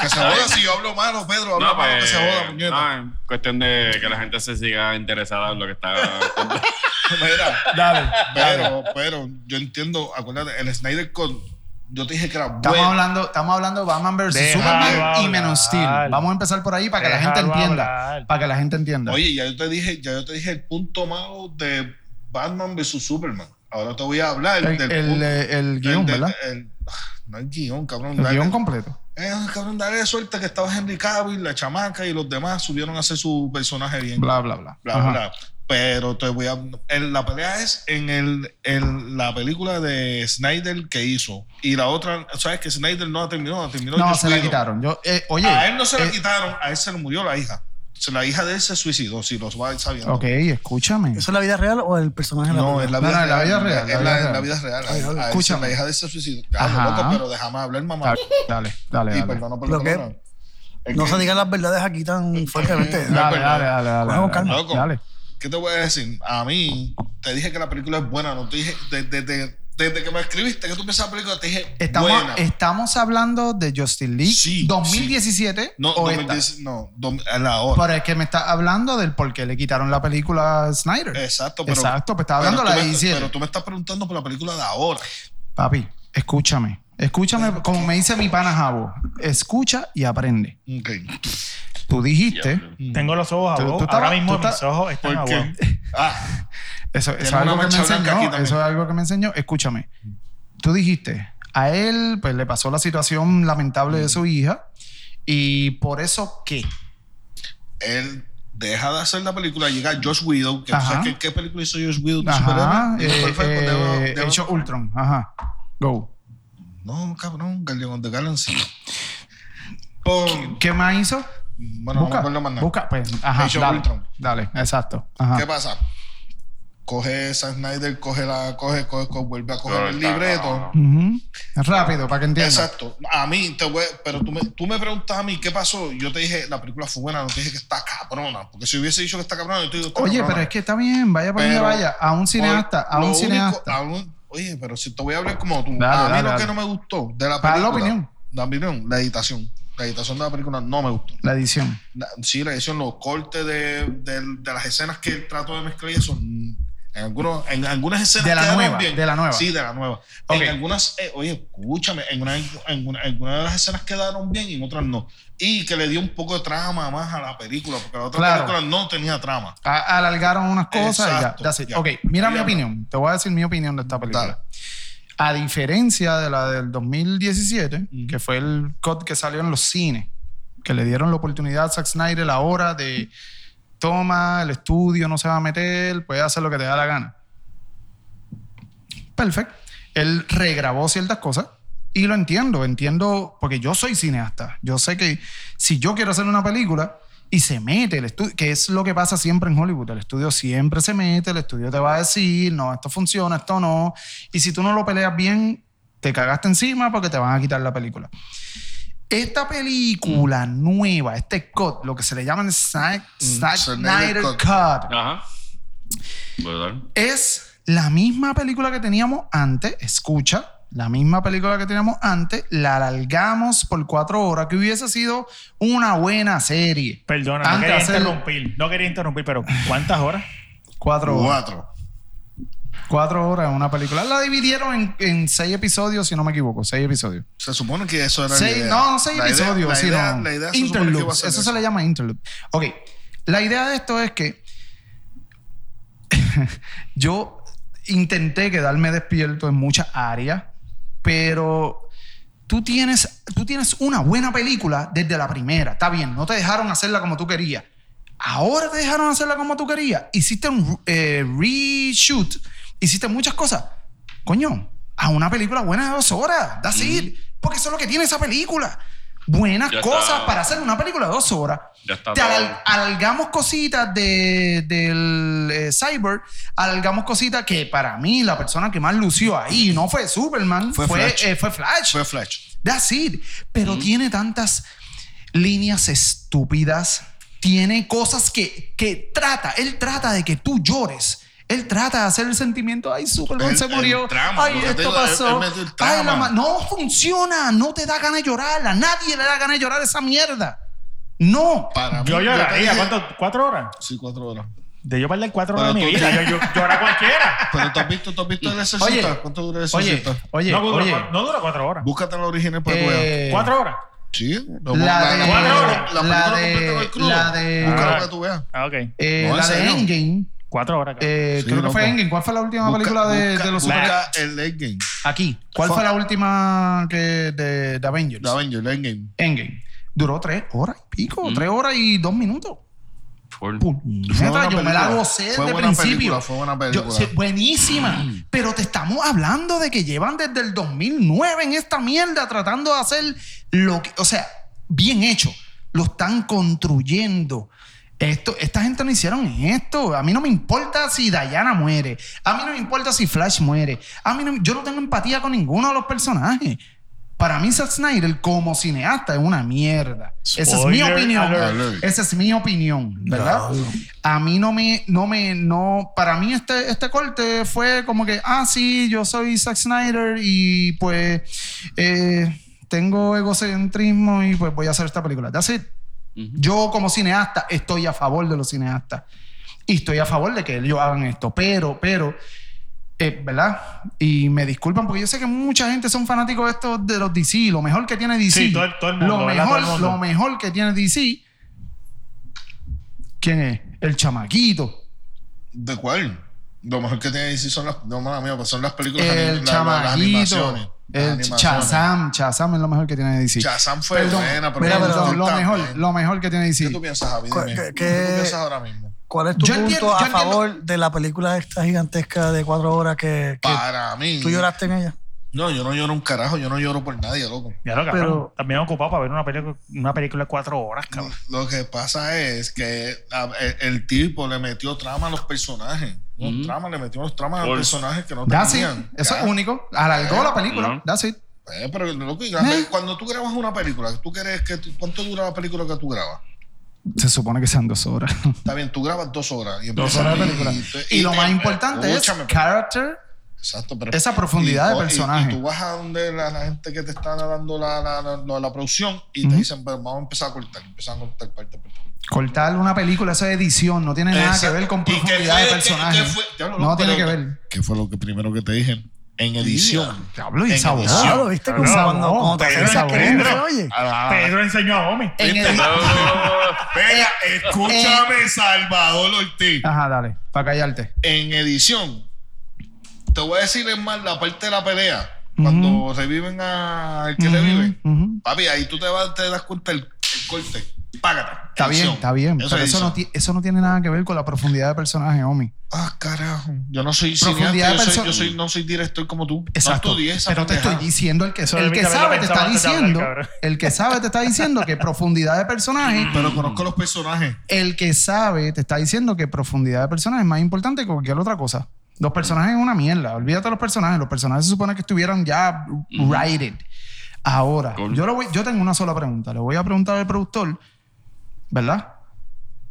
Que se joda si yo hablo malo, Pedro. Habla No, malo que pues, se joda, puñeta. no, es cuestión de que la gente se siga interesada en lo que está. Mira, Dale. pero, pero yo entiendo, acuérdate, el Snyder Cut, yo te dije que era Estamos hablando, estamos hablando de Batman vs Superman y. Man of Steel. Vamos a empezar por ahí para que la gente entienda. hablar. Para que la gente entienda. Oye, ya yo te dije, ya yo te dije el punto malo de Batman vs Superman. Ahora te voy a hablar el, del el, eh, el guion, del- ¿verdad? el- No hay guion, cabrón. El Dale- guion completo. Eh, cabrón, dale suerte que estaba Henry Cavill, la chamaca y los demás subieron a hacer su personaje bien. Bla, bla, bla. bla, Ajá. bla. Pero te voy a. el- la pelea es en el, en la película de Snyder que hizo. Y la otra, ¿sabes que Snyder no la terminó? La terminó No, se la quitaron. Yo, eh, oye. A él no se la eh, quitaron, a él se le murió la hija. La hija de él se suicidó, si los va sabiendo. Ok, escúchame. ¿Eso es la vida real o el personaje en la No, en la No, vida no, en la vida real, En la la, vida real. Ay, escúchame. La hija de él se suicidó. Ajá. Loco, pero déjame hablar, mamá. Dale, dale, dale. Y dale. perdona por Lo lo que- que. Es No que- se digan las verdades aquí tan fuertemente. No, Dale, dale, dale, dale. Calma. dale. Loco. Dale. ¿Qué te voy a decir? A mí, te dije que la película es buena, no te dije, desde que me escribiste que tú piensas la película, te dije Estamos, buena. estamos hablando de Justin League Sí, 2017 no, o esta. 2010, no, a la hora. Pero es que me está hablando del por qué le quitaron la película a Snyder. Exacto, pero. Exacto, pues estaba hablando pero de la 17. Pero tú me estás preguntando por la película de ahora. Papi, escúchame. Escúchame, como me dice mi pana Jabo. Escucha y aprende. Ok. Tú dijiste. Tengo los ojos tú estabas- Ahora mismo mis ojos están ¿Por qué? aguados. Ah, Eso, eso es algo que me enseñó. Eso es algo que me enseñó. Escúchame. Tú dijiste, a él pues le pasó la situación lamentable de su hija. Y por eso, ¿qué? él deja de hacer la película, llega Josh Widow. Que qué, qué película hizo Josh Widow Ajá. superhéroe? Eh, eh, De- of Ultron. Ajá. Go. No, cabrón, Guardian of the Galaxy. Pon- ¿Qué más hizo? Bueno, no me acuerdo más nada. Busca, pues, ajá, dale, Ultron. dale, exacto. Ajá. ¿Qué pasa? Coge Zack Snyder, coge la, coge, coge, coge, vuelve a coger No, el libreto. no. Rápido, para que entiendas. Exacto. A mí, te voy, pero tú me, tú me preguntas a mí qué pasó. Yo te dije, la película fue buena, no te dije que está cabrona. Porque si hubiese dicho que está cabrona, yo te digo, está Oye, cabrona. pero es que está bien, vaya por donde vaya. A un cineasta, a un único- cineasta. a un- oye, pero si te voy a hablar como tú. Dale, a mí dale, lo dale. que no me gustó de la Para película. la opinión. La opinión, la editación. La editación de la película no me gustó. La edición. La- sí, la edición, los cortes de, de, de las escenas que él trató de mezclar y eso. En, algunos, en algunas escenas De la quedaron nueva, bien. de la nueva. Sí, de la nueva. En algunas, eh, oye, escúchame, en, una, en, una- en algunas de las escenas quedaron bien y en otras no. Y que le dio un poco de trama más a la película, porque la otra Claro. película no tenía trama. A- alargaron unas cosas Exacto, y ya. Ok, mira mi opinión. Te voy a decir mi opinión de esta película. Dale. A diferencia de la del 2017, que fue el cut que salió en los cines, que le dieron la oportunidad a Zack Snyder la hora de toma, el estudio no se va a meter, puede hacer lo que te da la gana. Perfecto. Él regrabó ciertas cosas y lo entiendo, entiendo, porque yo soy cineasta. Yo sé que si yo quiero hacer una película y se mete el estudio, que es lo que pasa siempre en Hollywood, el estudio siempre se mete, el estudio te va a decir, no, esto funciona, esto no, y si tú no lo peleas bien, te cagaste encima porque te van a quitar la película. Esta película nueva, este cut, lo que se le llama el Zack Zack Snyder cut. cut, Ajá. Es la misma película que teníamos antes. Escucha, la misma película que teníamos antes. La alargamos por cuatro horas, que hubiese sido una buena serie. Perdona, no Antes quería hacer- interrumpir. No quería interrumpir, pero ¿cuántas horas? Cuatro horas. Cuatro. Cuatro horas en una película. La dividieron en, en seis episodios, si no me equivoco. Seis episodios. Se supone que eso era la Seis, idea. no, seis La idea- episodios, la sino idea- la idea se interloops. ser Eso, se le llama interloop. Ok, la idea de esto es que yo intenté quedarme despierto en muchas áreas, pero tú tienes, tú tienes una buena película desde la primera. Está bien, no te dejaron hacerla como tú querías. Ahora te dejaron hacerla como tú querías. Hiciste un eh, reshoot, hiciste muchas cosas. Coño, a una película buena de dos horas. That's it. Porque eso es lo que tiene esa película. Buenas Ya cosas está. para hacer una película de dos horas. Ya está Te alargamos cositas de, del eh, Cyber, alargamos cositas que para mí la persona que más lució ahí no fue Superman, fue, Fue fue Flash. Flash. fue Flash. Fue Flash. That's it. Pero tiene tantas líneas estúpidas. Tiene cosas que, que trata. Él trata de que tú llores. Él trata de hacer el sentimiento. Ay, Superman El- se murió. el trama, Ay, esto digo, pasó. el Ay, la no funciona. No te da ganas de llorar. A nadie le da ganas de llorar esa mierda. No. Para mí, Yo te lloraría. ¿Cuánto? ¿Cuatro horas? Sí, cuatro horas. De yo perder cuatro horas de mi vida. Yo, yo llora cualquiera. Pero tú has visto, tú has visto el Oye, exorcista. ¿Cuánto dura el Oye, exorcista? oye, no, dura, oye. no dura cuatro horas. Búscate la original para que. Eh, ¿Cuatro horas? Sí. La de, la la película de, la de, Búscala Ah. para que tú veas. Ah, ok. eh, No, la de. Endgame, Cuatro horas. Eh, Sí, creo que fue Endgame. ¿Cuál fue la última Busca- película de, busca- de los superhéroes? el Endgame. Aquí. ¿Cuál Fue- fue la última que de, de Avengers? The Avenger, el Endgame. Endgame. Duró tres horas y pico. Mm. Tres horas y dos minutos. Buena yo me la gocé Fue de buena principio. película, fue buena película. Yo- sí, buenísima. Pero te estamos hablando de que llevan desde el 2009 en esta mierda tratando de hacer lo que, o sea, bien hecho. Lo están construyendo. Esto, esta gente no hicieron esto. A mí no me importa si Diana muere. A mí no me importa si Flash muere. A mí no- yo no tengo empatía con ninguno de los personajes. Para mí, Zack Snyder, como cineasta, es una mierda. Esa es mi opinión. alert. Esa es mi opinión, ¿verdad? A mí no me, no me, no, para mí este, este corte fue como que, ah, sí, yo soy Zack Snyder y pues eh, tengo egocentrismo y pues voy a hacer esta película. That's it. Yo como cineasta estoy a favor de los cineastas y estoy a favor de que ellos hagan esto, pero, pero, eh, ¿verdad? Y me disculpan porque yo sé que mucha gente son fanáticos de estos de los DC, lo mejor que tiene DC. Sí, todo el- todo el mundo, lo ¿verdad? mejor, Todo el mundo. lo mejor que tiene DC. ¿Quién es? El chamaquito. ¿De cuál? Lo mejor que tiene DC son las, no, mala mía, pues son las películas, El anim- la- la- las chamaquito. El. Chazam. Chazam es lo mejor que tiene DC. Shazam fue Perdón, buena, pero mira, gustó lo mejor, lo mejor que tiene DC. ¿Qué tú piensas, Javi? ¿Cu- Dime. qué- ¿Qué, qué- tú piensas ahora mismo? ¿Cuál es tu Yo punto entiendo- a entiendo- favor de la película esta gigantesca de cuatro horas que, que Para mí. tú lloraste en ella? No, yo no lloro un carajo, yo no lloro por nadie, loco. Ya lo cabrón. Pero- También ocupado para ver una película, una película de cuatro horas, cabrón. Lo que pasa es que a- el, el tipo le metió trama a los personajes. Unos Ujú. tramas, le metió unos tramas a los personajes que no That's it. tenían. Eso Ya. es único. Alargó la película. No. That's it. Eh, pero loco, Eh. cuando tú grabas una película, ¿tú crees que cuánto dura la película que tú grabas? Se supone que sean dos horas. Está bien, tú grabas dos horas. Y Dos empiezas- horas de película. y- Y lo y- más eh, importante es escúchame, pero- character. Exacto, pero esa profundidad de y- y- personaje. Y, tú vas a donde la, la gente que te está dando la, la, la, producción y te dicen, pero vamos a empezar a cortar. Empiezan a cortar parte por parte. Cortar una película, eso es edición. No tiene nada que ver con ¿Y profundidad fue- de personaje. qué fue? Diablo, No tiene que ver. ¿Qué fue lo que primero que te dije? En edición. Diablo, y En sabor. edición. Ah, ¿lo viste? Te pero hacen esa escribir, Pedro. oye. Ah, Pedro enseñó a Omi. En el- Espera, escúchame, Salvador Ortiz. Ajá, dale, para callarte. En edición, te voy a decir es más la parte de la pelea. Cuando reviven al que revive. Ujú. Papi, ahí tú te, vas, te das cuenta el, el corte. Págate. Está bien, está bien. Eso pero es eso no, eso tiene nada que ver con la profundidad de personaje, Omi. Ah, carajo. Yo no soy Profundidad cineasta, yo de soy, yo soy- no soy director como tú. Exacto. No estudié esa pero te estoy diciendo, el que, el que sabe te está diciendo, cabrón. el que sabe te está diciendo que profundidad de personaje, Pero conozco los personajes. el que sabe te está diciendo que profundidad de personaje es más importante que cualquier otra cosa. Los personajes es una mierda. Olvídate de los personajes. Los personajes se supone que estuvieran ya writed. Ahora, Cool. yo, voy, yo tengo una sola pregunta. Le voy a preguntar al productor, ¿verdad?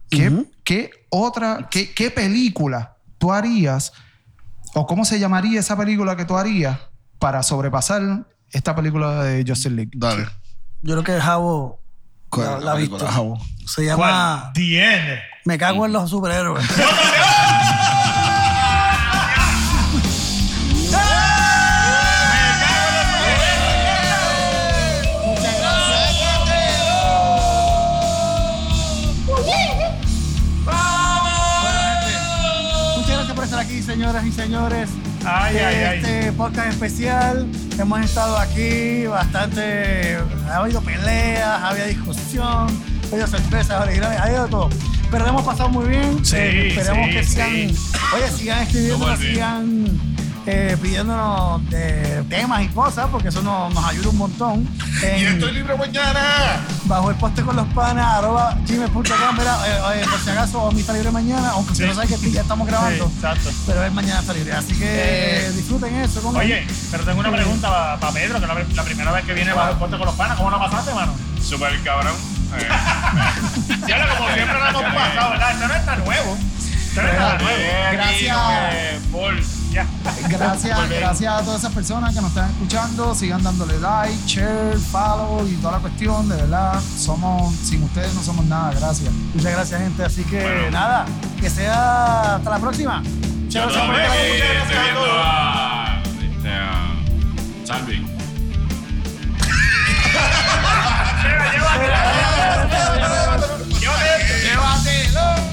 ¿Qué, qué otra, qué, qué película tú harías o cómo se llamaría esa película que tú harías para sobrepasar esta película de Justin League? Dale. Yo creo que Javo ¿Cuál la, la visto. Javo? Se llama ¿Cuál? The End. Me cago en los superhéroes. Señoras y señores. Ay, ay, ay. este podcast especial. Hemos estado aquí bastante. Ha habido peleas, ha habido discusión, ha habido originales, ha habido todo. Pero lo hemos pasado muy bien. Sí, Eh, esperemos sí, que sigan. sí. Oye, sigan escribiendo, sigan eh, pidiéndonos de temas y cosas, porque eso nos, nos ayuda un montón. Y En- estoy libre mañana. bajo el poste con los panas, arroba gmail.com, eh, eh, por si acaso, Omi está libre mañana, aunque usted Sí. no sabe que ya estamos grabando, Sí, exacto. pero él mañana está libre. Así que Eh, disfruten eso. ¿cómo? Oye, pero tengo una pregunta para Pedro, que la, la primera vez que viene bajo el poste con los panas, ¿cómo la pasaste, mano? Super cabrón. Eh, Ya lo como siempre lo hemos pasado, ¿verdad? Esto no está nuevo. Esto no está nuevo. Gracias. eh, full. Gracias, gracias a todas esas personas que nos están escuchando. Sigan dándole like, share, follow y toda la cuestión. De verdad, somos, sin ustedes no somos nada. Gracias. Muchas gracias, gente. Así que nada, que sea hasta la próxima. Chao, chao. Muchas gracias a